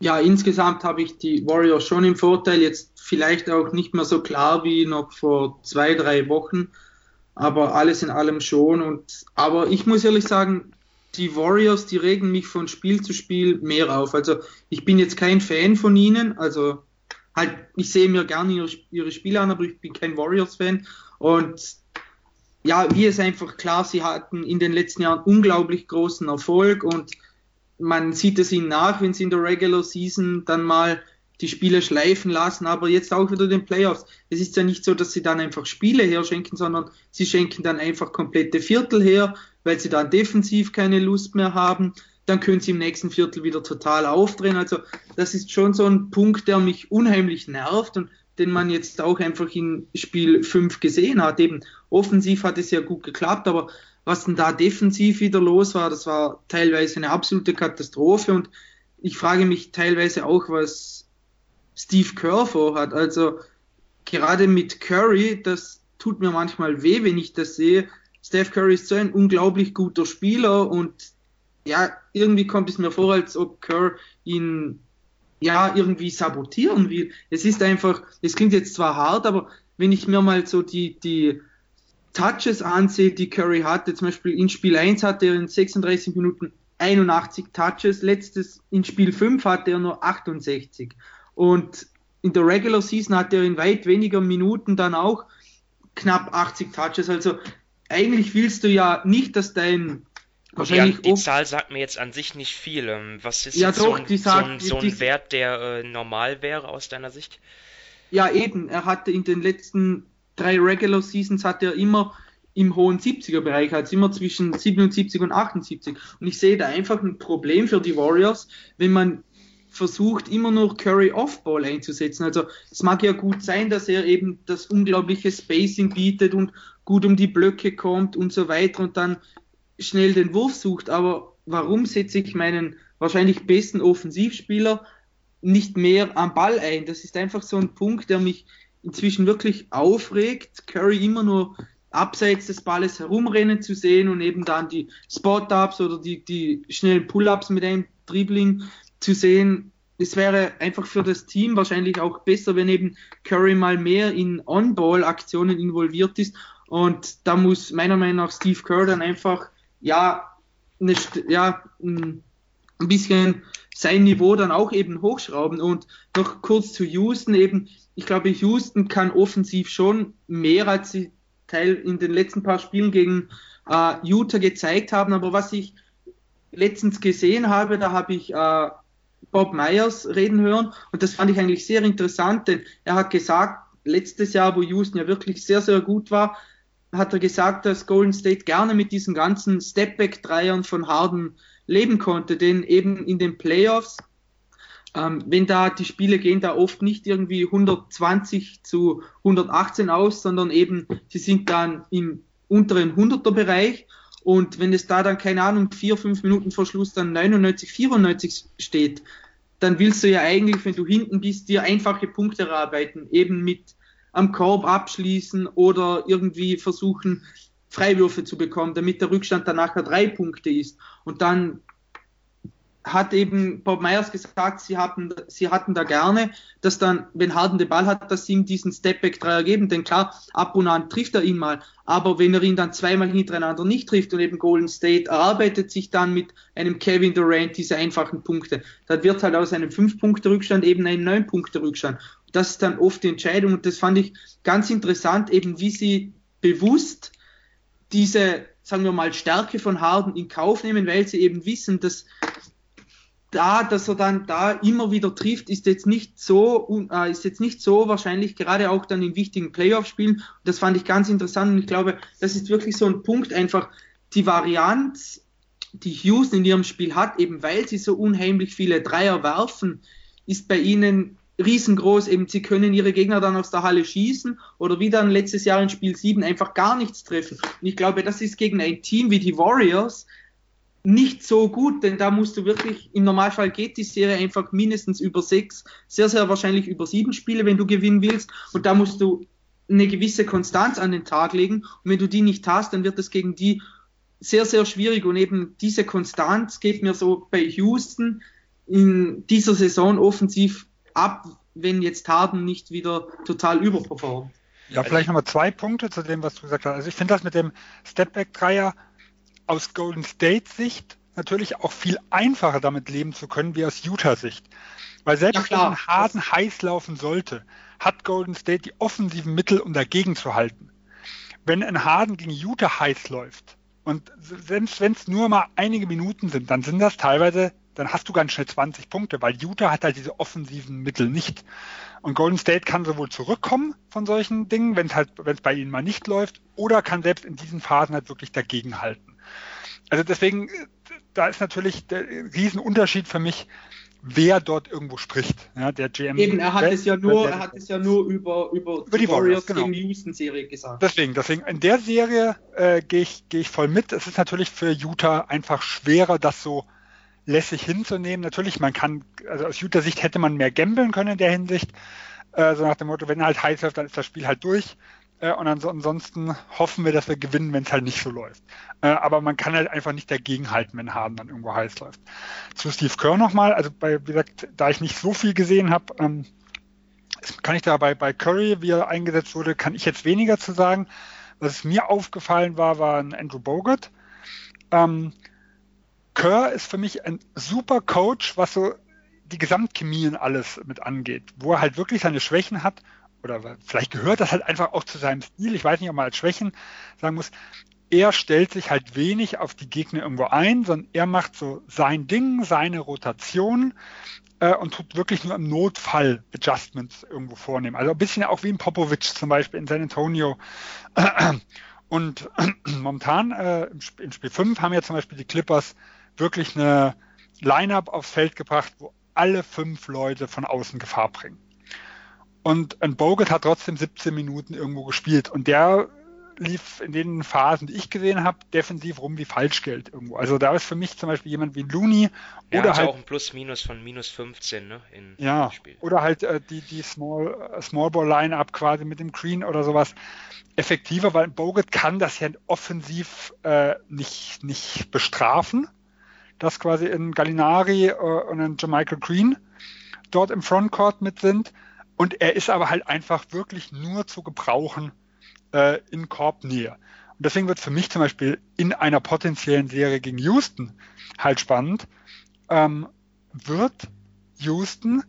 Ja, insgesamt habe ich die Warriors schon im Vorteil, jetzt vielleicht auch nicht mehr so klar wie noch vor zwei, drei Wochen, aber alles in allem schon. Und, aber ich muss ehrlich sagen, die Warriors, die regen mich von Spiel zu Spiel mehr auf. Also ich bin jetzt kein Fan von ihnen, also halt, ich sehe mir gerne ihre, ihre Spiele an, aber ich bin kein Warriors-Fan. Und ja, wie es einfach klar, sie hatten in den letzten Jahren unglaublich großen Erfolg und man sieht es ihnen nach, wenn sie in der Regular Season dann mal die Spiele schleifen lassen, aber jetzt auch wieder den Playoffs. Es ist ja nicht so, dass sie dann einfach Spiele herschenken, sondern sie schenken dann einfach komplette Viertel her, weil sie dann defensiv keine Lust mehr haben. Dann können sie im nächsten Viertel wieder total aufdrehen. Also das ist schon so ein Punkt, der mich unheimlich nervt und den man jetzt auch einfach in Spiel 5 gesehen hat. Eben offensiv hat es ja gut geklappt, aber was denn da defensiv wieder los war, das war teilweise eine absolute Katastrophe und ich frage mich teilweise auch, was Steve Kerr vorhat. Also gerade mit Curry, das tut mir manchmal weh, wenn ich das sehe. Steph Curry ist so ein unglaublich guter Spieler und ja, irgendwie kommt es mir vor, als ob Kerr ihn ja irgendwie sabotieren will. Es ist einfach, es klingt jetzt zwar hart, aber wenn ich mir mal so die, die Touches ansehe, die Curry hatte, zum Beispiel in Spiel 1 hatte er in 36 Minuten 81 Touches, letztes in Spiel 5 hatte er nur 68 und in der Regular Season hatte er in weit weniger Minuten dann auch knapp 80 Touches, also eigentlich willst du ja nicht, dass dein Wahrscheinlich die, die Zahl sagt mir jetzt an sich nicht viel. Ähm, was ist ja, doch, so, ein, sagt, so, ein, so ein Wert, der äh, normal wäre aus deiner Sicht? Ja, eben. Er hatte in den letzten drei Regular Seasons hat er immer im hohen 70er Bereich, also immer zwischen 77 und 78. Und ich sehe da einfach ein Problem für die Warriors, wenn man versucht, immer nur Curry Off-Ball einzusetzen. Also es mag ja gut sein, dass er eben das unglaubliche Spacing bietet und gut um die Blöcke kommt und so weiter und dann schnell den Wurf sucht, aber warum setze ich meinen wahrscheinlich besten Offensivspieler nicht mehr am Ball ein? Das ist einfach so ein Punkt, der mich inzwischen wirklich aufregt. Curry immer nur abseits des Balles herumrennen zu sehen und eben dann die Spot-Ups oder die, die schnellen Pull-Ups mit einem Dribbling zu sehen. Es wäre einfach für das Team wahrscheinlich auch besser, wenn eben Curry mal mehr in On-Ball-Aktionen involviert ist. Und da muss meiner Meinung nach Steve Kerr dann einfach ja, eine, ja, ein bisschen sein Niveau dann auch eben hochschrauben. Und noch kurz zu Houston eben, ich glaube, Houston kann offensiv schon mehr, als sie Teil in den letzten paar Spielen gegen äh, Utah gezeigt haben. Aber was ich letztens gesehen habe, da habe ich äh, Bob Myers reden hören und das fand ich eigentlich sehr interessant, denn er hat gesagt, letztes Jahr, wo Houston ja wirklich sehr, sehr gut war, hat er gesagt, dass Golden State gerne mit diesen ganzen Stepback-Dreiern von Harden leben konnte, denn eben in den Playoffs, ähm, wenn da die Spiele gehen da oft nicht irgendwie 120 zu 118 aus, sondern eben sie sind dann im unteren 100er Bereich und wenn es da dann, keine Ahnung, vier, fünf Minuten vor Schluss dann 99, 94 steht, dann willst du ja eigentlich, wenn du hinten bist, dir einfache Punkte erarbeiten, eben mit am Korb abschließen oder irgendwie versuchen, Freiwürfe zu bekommen, damit der Rückstand dann nachher drei Punkte ist. Und dann hat eben Bob Myers gesagt, sie hatten, sie hatten da gerne, dass dann, wenn Harden den Ball hat, dass sie ihm diesen Stepback-Dreier geben. Denn klar, ab und an trifft er ihn mal. Aber wenn er ihn dann zweimal hintereinander nicht trifft und eben Golden State erarbeitet sich dann mit einem Kevin Durant diese einfachen Punkte, dann wird halt aus einem 5-Punkte-Rückstand eben ein 9-Punkte-Rückstand das ist dann oft die Entscheidung und das fand ich ganz interessant, eben wie sie bewusst diese, sagen wir mal, Stärke von Harden in Kauf nehmen, weil sie eben wissen, dass da, dass er dann da immer wieder trifft, ist jetzt nicht so, äh, ist jetzt nicht so wahrscheinlich, gerade auch dann in wichtigen Playoff-Spielen. Das fand ich ganz interessant und ich glaube, das ist wirklich so ein Punkt, einfach die Varianz, die Houston in ihrem Spiel hat, eben weil sie so unheimlich viele Dreier werfen, ist bei ihnen riesengroß, eben sie können ihre Gegner dann aus der Halle schießen oder wie dann letztes Jahr in Spiel 7 einfach gar nichts treffen. Und ich glaube, das ist gegen ein Team wie die Warriors nicht so gut, denn da musst du wirklich, im Normalfall geht die Serie einfach mindestens über sechs, sehr, sehr wahrscheinlich über sieben Spiele, wenn du gewinnen willst. Und da musst du eine gewisse Konstanz an den Tag legen. Und wenn du die nicht hast, dann wird es gegen die sehr, sehr schwierig. Und eben diese Konstanz geht mir so bei Houston in dieser Saison offensiv ab, wenn jetzt Harden nicht wieder total überperformt. Ja, vielleicht nochmal zwei Punkte zu dem, was du gesagt hast. Also ich finde das mit dem Stepback-Dreier aus Golden State-Sicht natürlich auch viel einfacher damit leben zu können, wie aus Utah-Sicht. Weil selbst ja, wenn Harden heiß laufen sollte, hat Golden State die offensiven Mittel, um dagegen zu halten. Wenn ein Harden gegen Utah heiß läuft und selbst wenn es nur mal einige Minuten sind, dann sind das teilweise dann hast du ganz schnell 20 Punkte, weil Utah hat halt diese offensiven Mittel nicht. Und Golden State kann sowohl zurückkommen von solchen Dingen, wenn es halt, wenn es bei ihnen mal nicht läuft, oder kann selbst in diesen Phasen halt wirklich dagegenhalten. Also deswegen, da ist natürlich der Riesenunterschied für mich, wer dort irgendwo spricht. Ja, der GM. Eben, er hat es ja nur, er hat es ja nur über, über, über die Warriors, genau. gegen Houston Serie gesagt. Deswegen, deswegen, in der Serie äh, gehe ich, gehe ich voll mit. Es ist natürlich für Utah einfach schwerer, das so lässig hinzunehmen. Natürlich, man kann, also aus Utah Sicht hätte man mehr gambeln können in der Hinsicht. Äh, so nach dem Motto, wenn er halt heiß läuft, dann ist das Spiel halt durch. Äh, und ansonsten hoffen wir, dass wir gewinnen, wenn es halt nicht so läuft. Äh, aber man kann halt einfach nicht dagegenhalten, wenn Harden dann irgendwo heiß läuft. Zu Steve Kerr nochmal, also bei, wie gesagt, da ich nicht so viel gesehen habe, ähm, kann ich da bei, bei Curry, wie er eingesetzt wurde, kann ich jetzt weniger zu sagen. Was mir aufgefallen war, war ein Andrew Bogart. Ähm, Kerr ist für mich ein super Coach, was so die Gesamtchemie und alles mit angeht, wo er halt wirklich seine Schwächen hat oder vielleicht gehört das halt einfach auch zu seinem Stil. Ich weiß nicht, ob man als Schwächen sagen muss. Er stellt sich halt wenig auf die Gegner irgendwo ein, sondern er macht so sein Ding, seine Rotation äh, und tut wirklich nur im Notfall Adjustments irgendwo vornehmen. Also ein bisschen auch wie ein Popovic zum Beispiel in San Antonio. Und momentan äh, im Spiel 5 haben ja zum Beispiel die Clippers wirklich eine Line-up aufs Feld gebracht, wo alle fünf Leute von außen Gefahr bringen. Und ein Bogut hat trotzdem 17 Minuten irgendwo gespielt. Und der lief in den Phasen, die ich gesehen habe, defensiv rum wie Falschgeld irgendwo. Also da ist für mich zum Beispiel jemand wie Looney ja, oder halt auch ein Plus-Minus von minus 15 ne, in ja, Spiel. Oder halt äh, die, die Small, äh, Small Ball Line-Up quasi mit dem Green oder sowas effektiver, weil Bogut kann das ja offensiv äh, nicht, nicht bestrafen, dass quasi in Gallinari äh, und in Jermichael Green dort im Frontcourt mit sind. Und er ist aber halt einfach wirklich nur zu gebrauchen äh, in Korbnähe. Und deswegen wird für mich zum Beispiel in einer potenziellen Serie gegen Houston halt spannend. Ähm, wird Houston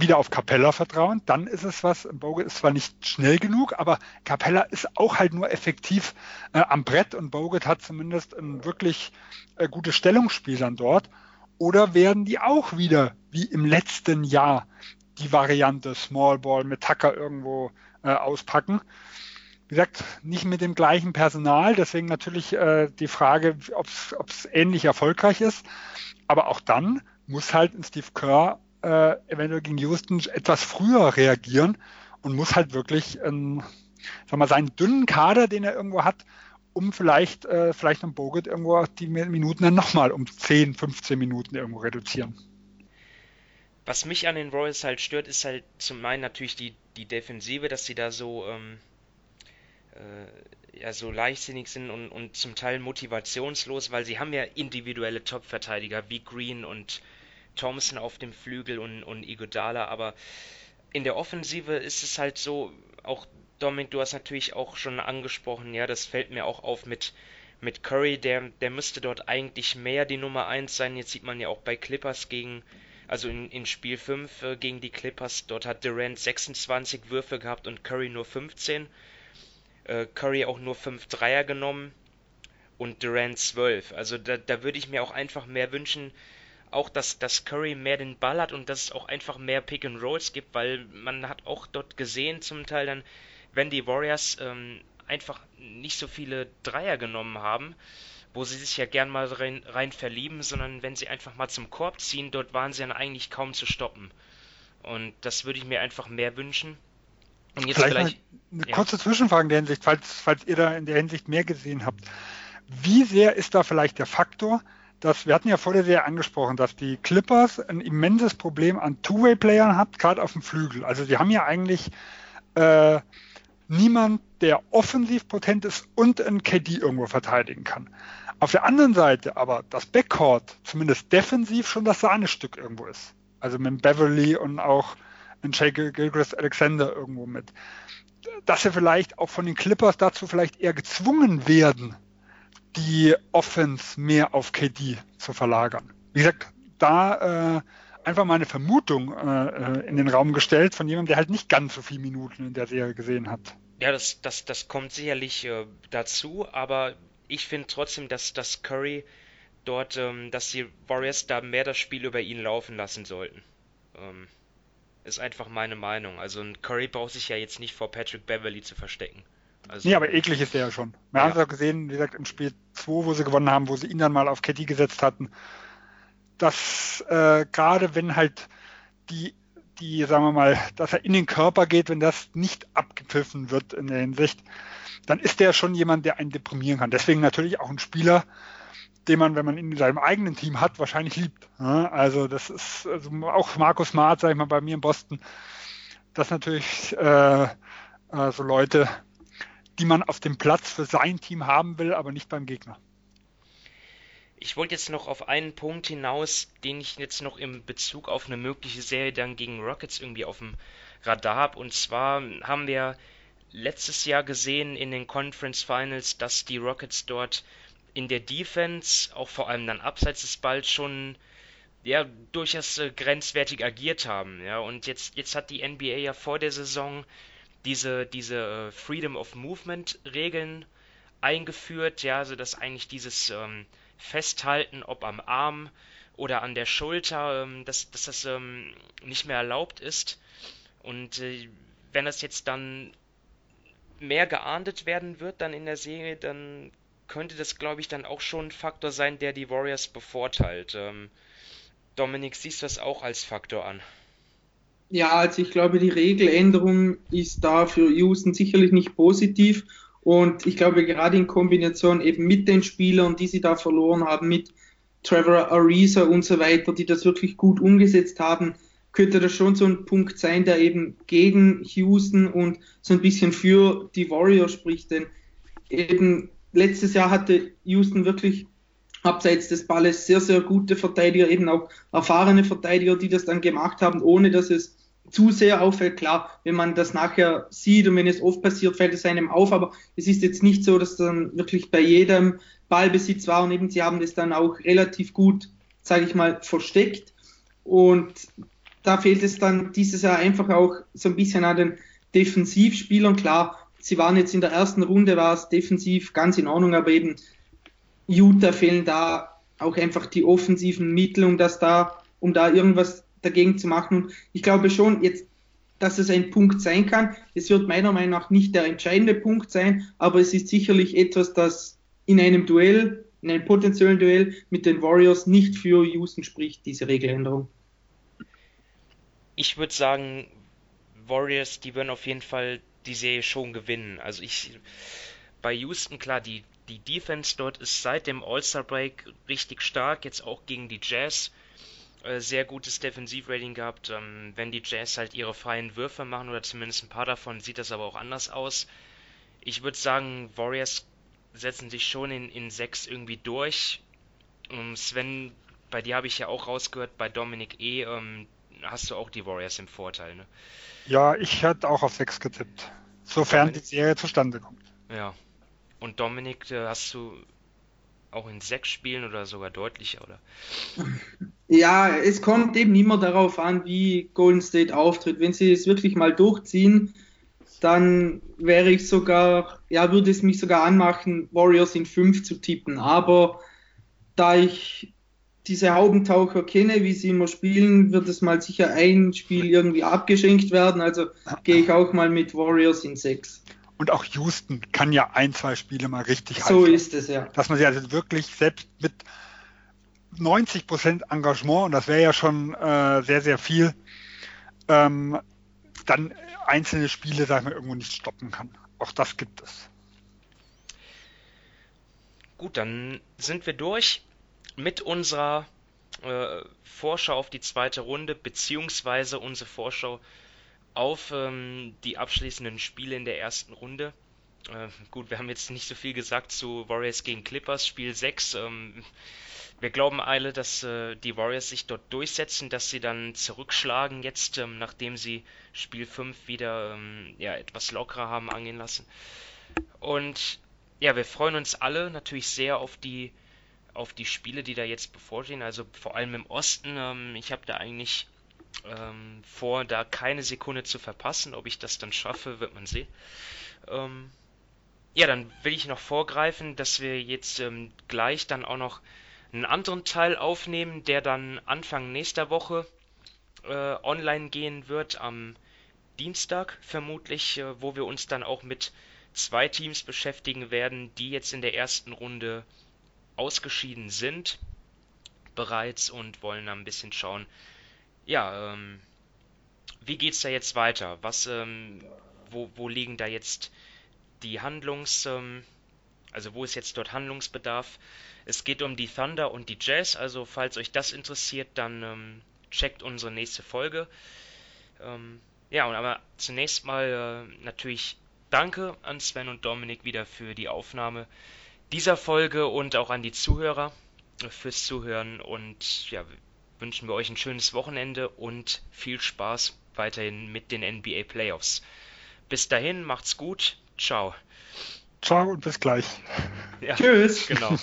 wieder auf Capella vertrauen, dann ist es was, Bogut ist zwar nicht schnell genug, aber Capella ist auch halt nur effektiv äh, am Brett und Bogut hat zumindest ein wirklich äh, gutes Stellungsspiel dann dort. Oder werden die auch wieder, wie im letzten Jahr, die Variante Small Ball mit Tucker irgendwo äh, auspacken. Wie gesagt, nicht mit dem gleichen Personal, deswegen natürlich äh, die Frage, ob es ähnlich erfolgreich ist. Aber auch dann muss halt ein Steve Kerr äh, eventuell gegen Houston etwas früher reagieren und muss halt wirklich ähm, sag mal, seinen dünnen Kader, den er irgendwo hat, um vielleicht, äh, vielleicht am Bogut irgendwo die Minuten dann nochmal um 10, 15 Minuten irgendwo reduzieren. Was mich an den Royals halt stört, ist halt zum einen natürlich die, die Defensive, dass sie da so, ähm, äh, ja, so leichtsinnig sind und, und zum Teil motivationslos, weil sie haben ja individuelle Top-Verteidiger wie Green und Thompson auf dem Flügel und, und Igodala, aber in der Offensive ist es halt so, auch Dominik, du hast natürlich auch schon angesprochen, ja, das fällt mir auch auf mit, mit Curry, der, der müsste dort eigentlich mehr die Nummer 1 sein. Jetzt sieht man ja auch bei Clippers gegen also in, in Spiel 5 äh, gegen die Clippers, dort hat Durant 26 Würfe gehabt und Curry nur 15. Äh, Curry auch nur 5 Dreier genommen und Durant 12. Also da, da würde ich mir auch einfach mehr wünschen, auch dass, dass Curry mehr den Ball hat und dass es auch einfach mehr Pick and Rolls gibt, weil man hat auch dort gesehen zum Teil dann, wenn die Warriors ähm, einfach nicht so viele Dreier genommen haben, wo sie sich ja gern mal rein, rein verlieben, sondern wenn sie einfach mal zum Korb ziehen, dort waren sie dann eigentlich kaum zu stoppen. Und das würde ich mir einfach mehr wünschen. Und jetzt vielleicht, vielleicht eine ja. kurze Zwischenfrage in der Hinsicht, falls, falls ihr da in der Hinsicht mehr gesehen habt. Wie sehr ist da vielleicht der Faktor, dass wir hatten ja vor der Serie angesprochen, dass die Clippers ein immenses Problem an Two-Way-Playern hat, gerade auf dem Flügel. Also sie haben ja eigentlich äh, niemand, der offensiv potent ist und ein KD irgendwo verteidigen kann. Auf der anderen Seite aber das Backcourt zumindest defensiv schon das Sahnestück irgendwo ist. Also mit Beverly und auch ein Jay Gilchrist Alexander irgendwo mit. Dass sie vielleicht auch von den Clippers dazu vielleicht eher gezwungen werden, die Offense mehr auf KD zu verlagern. Wie gesagt, da äh, einfach mal eine Vermutung äh, äh, in den Raum gestellt von jemandem, der halt nicht ganz so viele Minuten in der Serie gesehen hat. Ja, das, das, das kommt sicherlich äh, dazu, aber ich finde trotzdem, dass, dass Curry dort, ähm, dass die Warriors da mehr das Spiel über ihn laufen lassen sollten. Ähm, ist einfach meine Meinung. Also ein Curry braucht sich ja jetzt nicht vor Patrick Beverly zu verstecken. Also, nee, aber eklig ist der ja schon. Wir ja. haben es auch gesehen, wie gesagt, im Spiel 2, wo sie gewonnen haben, wo sie ihn dann mal auf Ketty gesetzt hatten dass äh, gerade wenn halt die, die, sagen wir mal, dass er in den Körper geht, wenn das nicht abgepfiffen wird in der Hinsicht, dann ist der schon jemand, der einen deprimieren kann. Deswegen natürlich auch ein Spieler, den man, wenn man ihn in seinem eigenen Team hat, wahrscheinlich liebt. Also das ist also auch Markus Smart, sag ich mal, bei mir in Boston, das natürlich äh, äh, so Leute, die man auf dem Platz für sein Team haben will, aber nicht beim Gegner. Ich wollte jetzt noch auf einen Punkt hinaus, den ich jetzt noch im Bezug auf eine mögliche Serie dann gegen Rockets irgendwie auf dem Radar habe. Und zwar haben wir letztes Jahr gesehen in den Conference Finals, dass die Rockets dort in der Defense, auch vor allem dann abseits des Balls, schon ja, durchaus äh, grenzwertig agiert haben. Ja, und jetzt, jetzt hat die NBA ja vor der Saison diese, diese äh, Freedom of Movement Regeln eingeführt, ja, also dass eigentlich dieses ähm, Festhalten, ob am Arm oder an der Schulter, ähm, dass, dass das ähm, nicht mehr erlaubt ist. Und äh, wenn das jetzt dann mehr geahndet werden wird dann in der Serie, dann könnte das, glaube ich, dann auch schon ein Faktor sein, der die Warriors bevorteilt. Ähm, Dominik, siehst du das auch als Faktor an? Ja, also ich glaube, die Regeländerung ist da für Houston sicherlich nicht positiv. Und ich glaube, gerade in Kombination eben mit den Spielern, die sie da verloren haben, mit Trevor Ariza und so weiter, die das wirklich gut umgesetzt haben, könnte das schon so ein Punkt sein, der eben gegen Houston und so ein bisschen für die Warriors spricht. Denn eben letztes Jahr hatte Houston wirklich abseits des Balles sehr, sehr gute Verteidiger, eben auch erfahrene Verteidiger, die das dann gemacht haben, ohne dass es zu sehr auffällt. Klar, wenn man das nachher sieht und wenn es oft passiert, fällt es einem auf, aber es ist jetzt nicht so, dass dann wirklich bei jedem Ballbesitz war und eben sie haben es dann auch relativ gut, sage ich mal, versteckt. Und da fehlt es dann dieses Jahr einfach auch so ein bisschen an den Defensivspielern. Klar, sie waren jetzt in der ersten Runde, war es defensiv ganz in Ordnung, aber eben Utah fehlen da auch einfach die offensiven Mittel, um das da, um da irgendwas dagegen zu machen. Und ich glaube schon jetzt, dass es ein Punkt sein kann. Es wird meiner Meinung nach nicht der entscheidende Punkt sein, aber es ist sicherlich etwas, das in einem Duell, in einem potenziellen Duell mit den Warriors nicht für Houston spricht, diese Regeländerung. Ich würde sagen, Warriors, die werden auf jeden Fall die Serie schon gewinnen. Also ich bei Houston klar, die die Defense dort ist seit dem All-Star Break richtig stark, jetzt auch gegen die Jazz äh, sehr gutes Defensivrating gehabt. Ähm, wenn die Jazz halt ihre freien Würfe machen oder zumindest ein paar davon, sieht das aber auch anders aus. Ich würde sagen, Warriors setzen sich schon in, in sechs irgendwie durch. Um, Sven, bei dir habe ich ja auch rausgehört, bei Dominik E. Ähm, hast du auch die Warriors im Vorteil, ne? Ja, ich hätte auch auf sechs getippt. Sofern Dominik, die Serie zustande kommt. Ja. Und Dominik, äh, hast du auch in sechs Spielen oder sogar deutlicher, oder? Ja, es kommt eben immer darauf an, wie Golden State auftritt. Wenn sie es wirklich mal durchziehen, dann wäre ich sogar, ja, würde es mich sogar anmachen, Warriors in fünf zu tippen. Aber da ich diese Haubentaucher kenne, wie sie immer spielen, wird es mal sicher ein Spiel irgendwie abgeschenkt werden. Also gehe ich auch mal mit Warriors in sechs. Und auch Houston kann ja ein, zwei Spiele mal richtig So halten. ist es, ja. Dass man sie also wirklich selbst mit 90 Prozent Engagement, und das wäre ja schon äh, sehr, sehr viel, ähm, dann einzelne Spiele, sag ich mal, irgendwo nicht stoppen kann. Auch das gibt es. Gut, dann sind wir durch mit unserer äh, Vorschau auf die zweite Runde, beziehungsweise unsere Vorschau auf ähm, die abschließenden Spiele in der ersten Runde. Äh, gut, wir haben jetzt nicht so viel gesagt zu Warriors gegen Clippers, Spiel 6. Ähm, wir glauben alle, dass äh, die Warriors sich dort durchsetzen, dass sie dann zurückschlagen jetzt, ähm, nachdem sie Spiel 5 wieder ähm, ja, etwas lockerer haben angehen lassen. Und ja, wir freuen uns alle natürlich sehr auf die auf die Spiele, die da jetzt bevorstehen. Also vor allem im Osten. Ähm, ich habe da eigentlich ähm, vor, da keine Sekunde zu verpassen. Ob ich das dann schaffe, wird man sehen. Ähm, ja, dann will ich noch vorgreifen, dass wir jetzt ähm, gleich dann auch noch einen anderen Teil aufnehmen, der dann Anfang nächster Woche äh, online gehen wird, am Dienstag vermutlich, äh, wo wir uns dann auch mit zwei Teams beschäftigen werden, die jetzt in der ersten Runde ausgeschieden sind bereits und wollen dann ein bisschen schauen, ja, ähm, wie geht's da jetzt weiter? Was, ähm, wo, wo liegen da jetzt die Handlungs, ähm, also wo ist jetzt dort Handlungsbedarf? Es geht um die Thunder und die Jazz, also falls euch das interessiert, dann ähm, checkt unsere nächste Folge. Ähm, ja, und aber zunächst mal äh, natürlich danke an Sven und Dominik wieder für die Aufnahme dieser Folge und auch an die Zuhörer fürs Zuhören und ja, wünschen wir euch ein schönes Wochenende und viel Spaß weiterhin mit den NBA Playoffs. Bis dahin, macht's gut. Ciao. Ciao und bis gleich. Ja, Tschüss. Genau.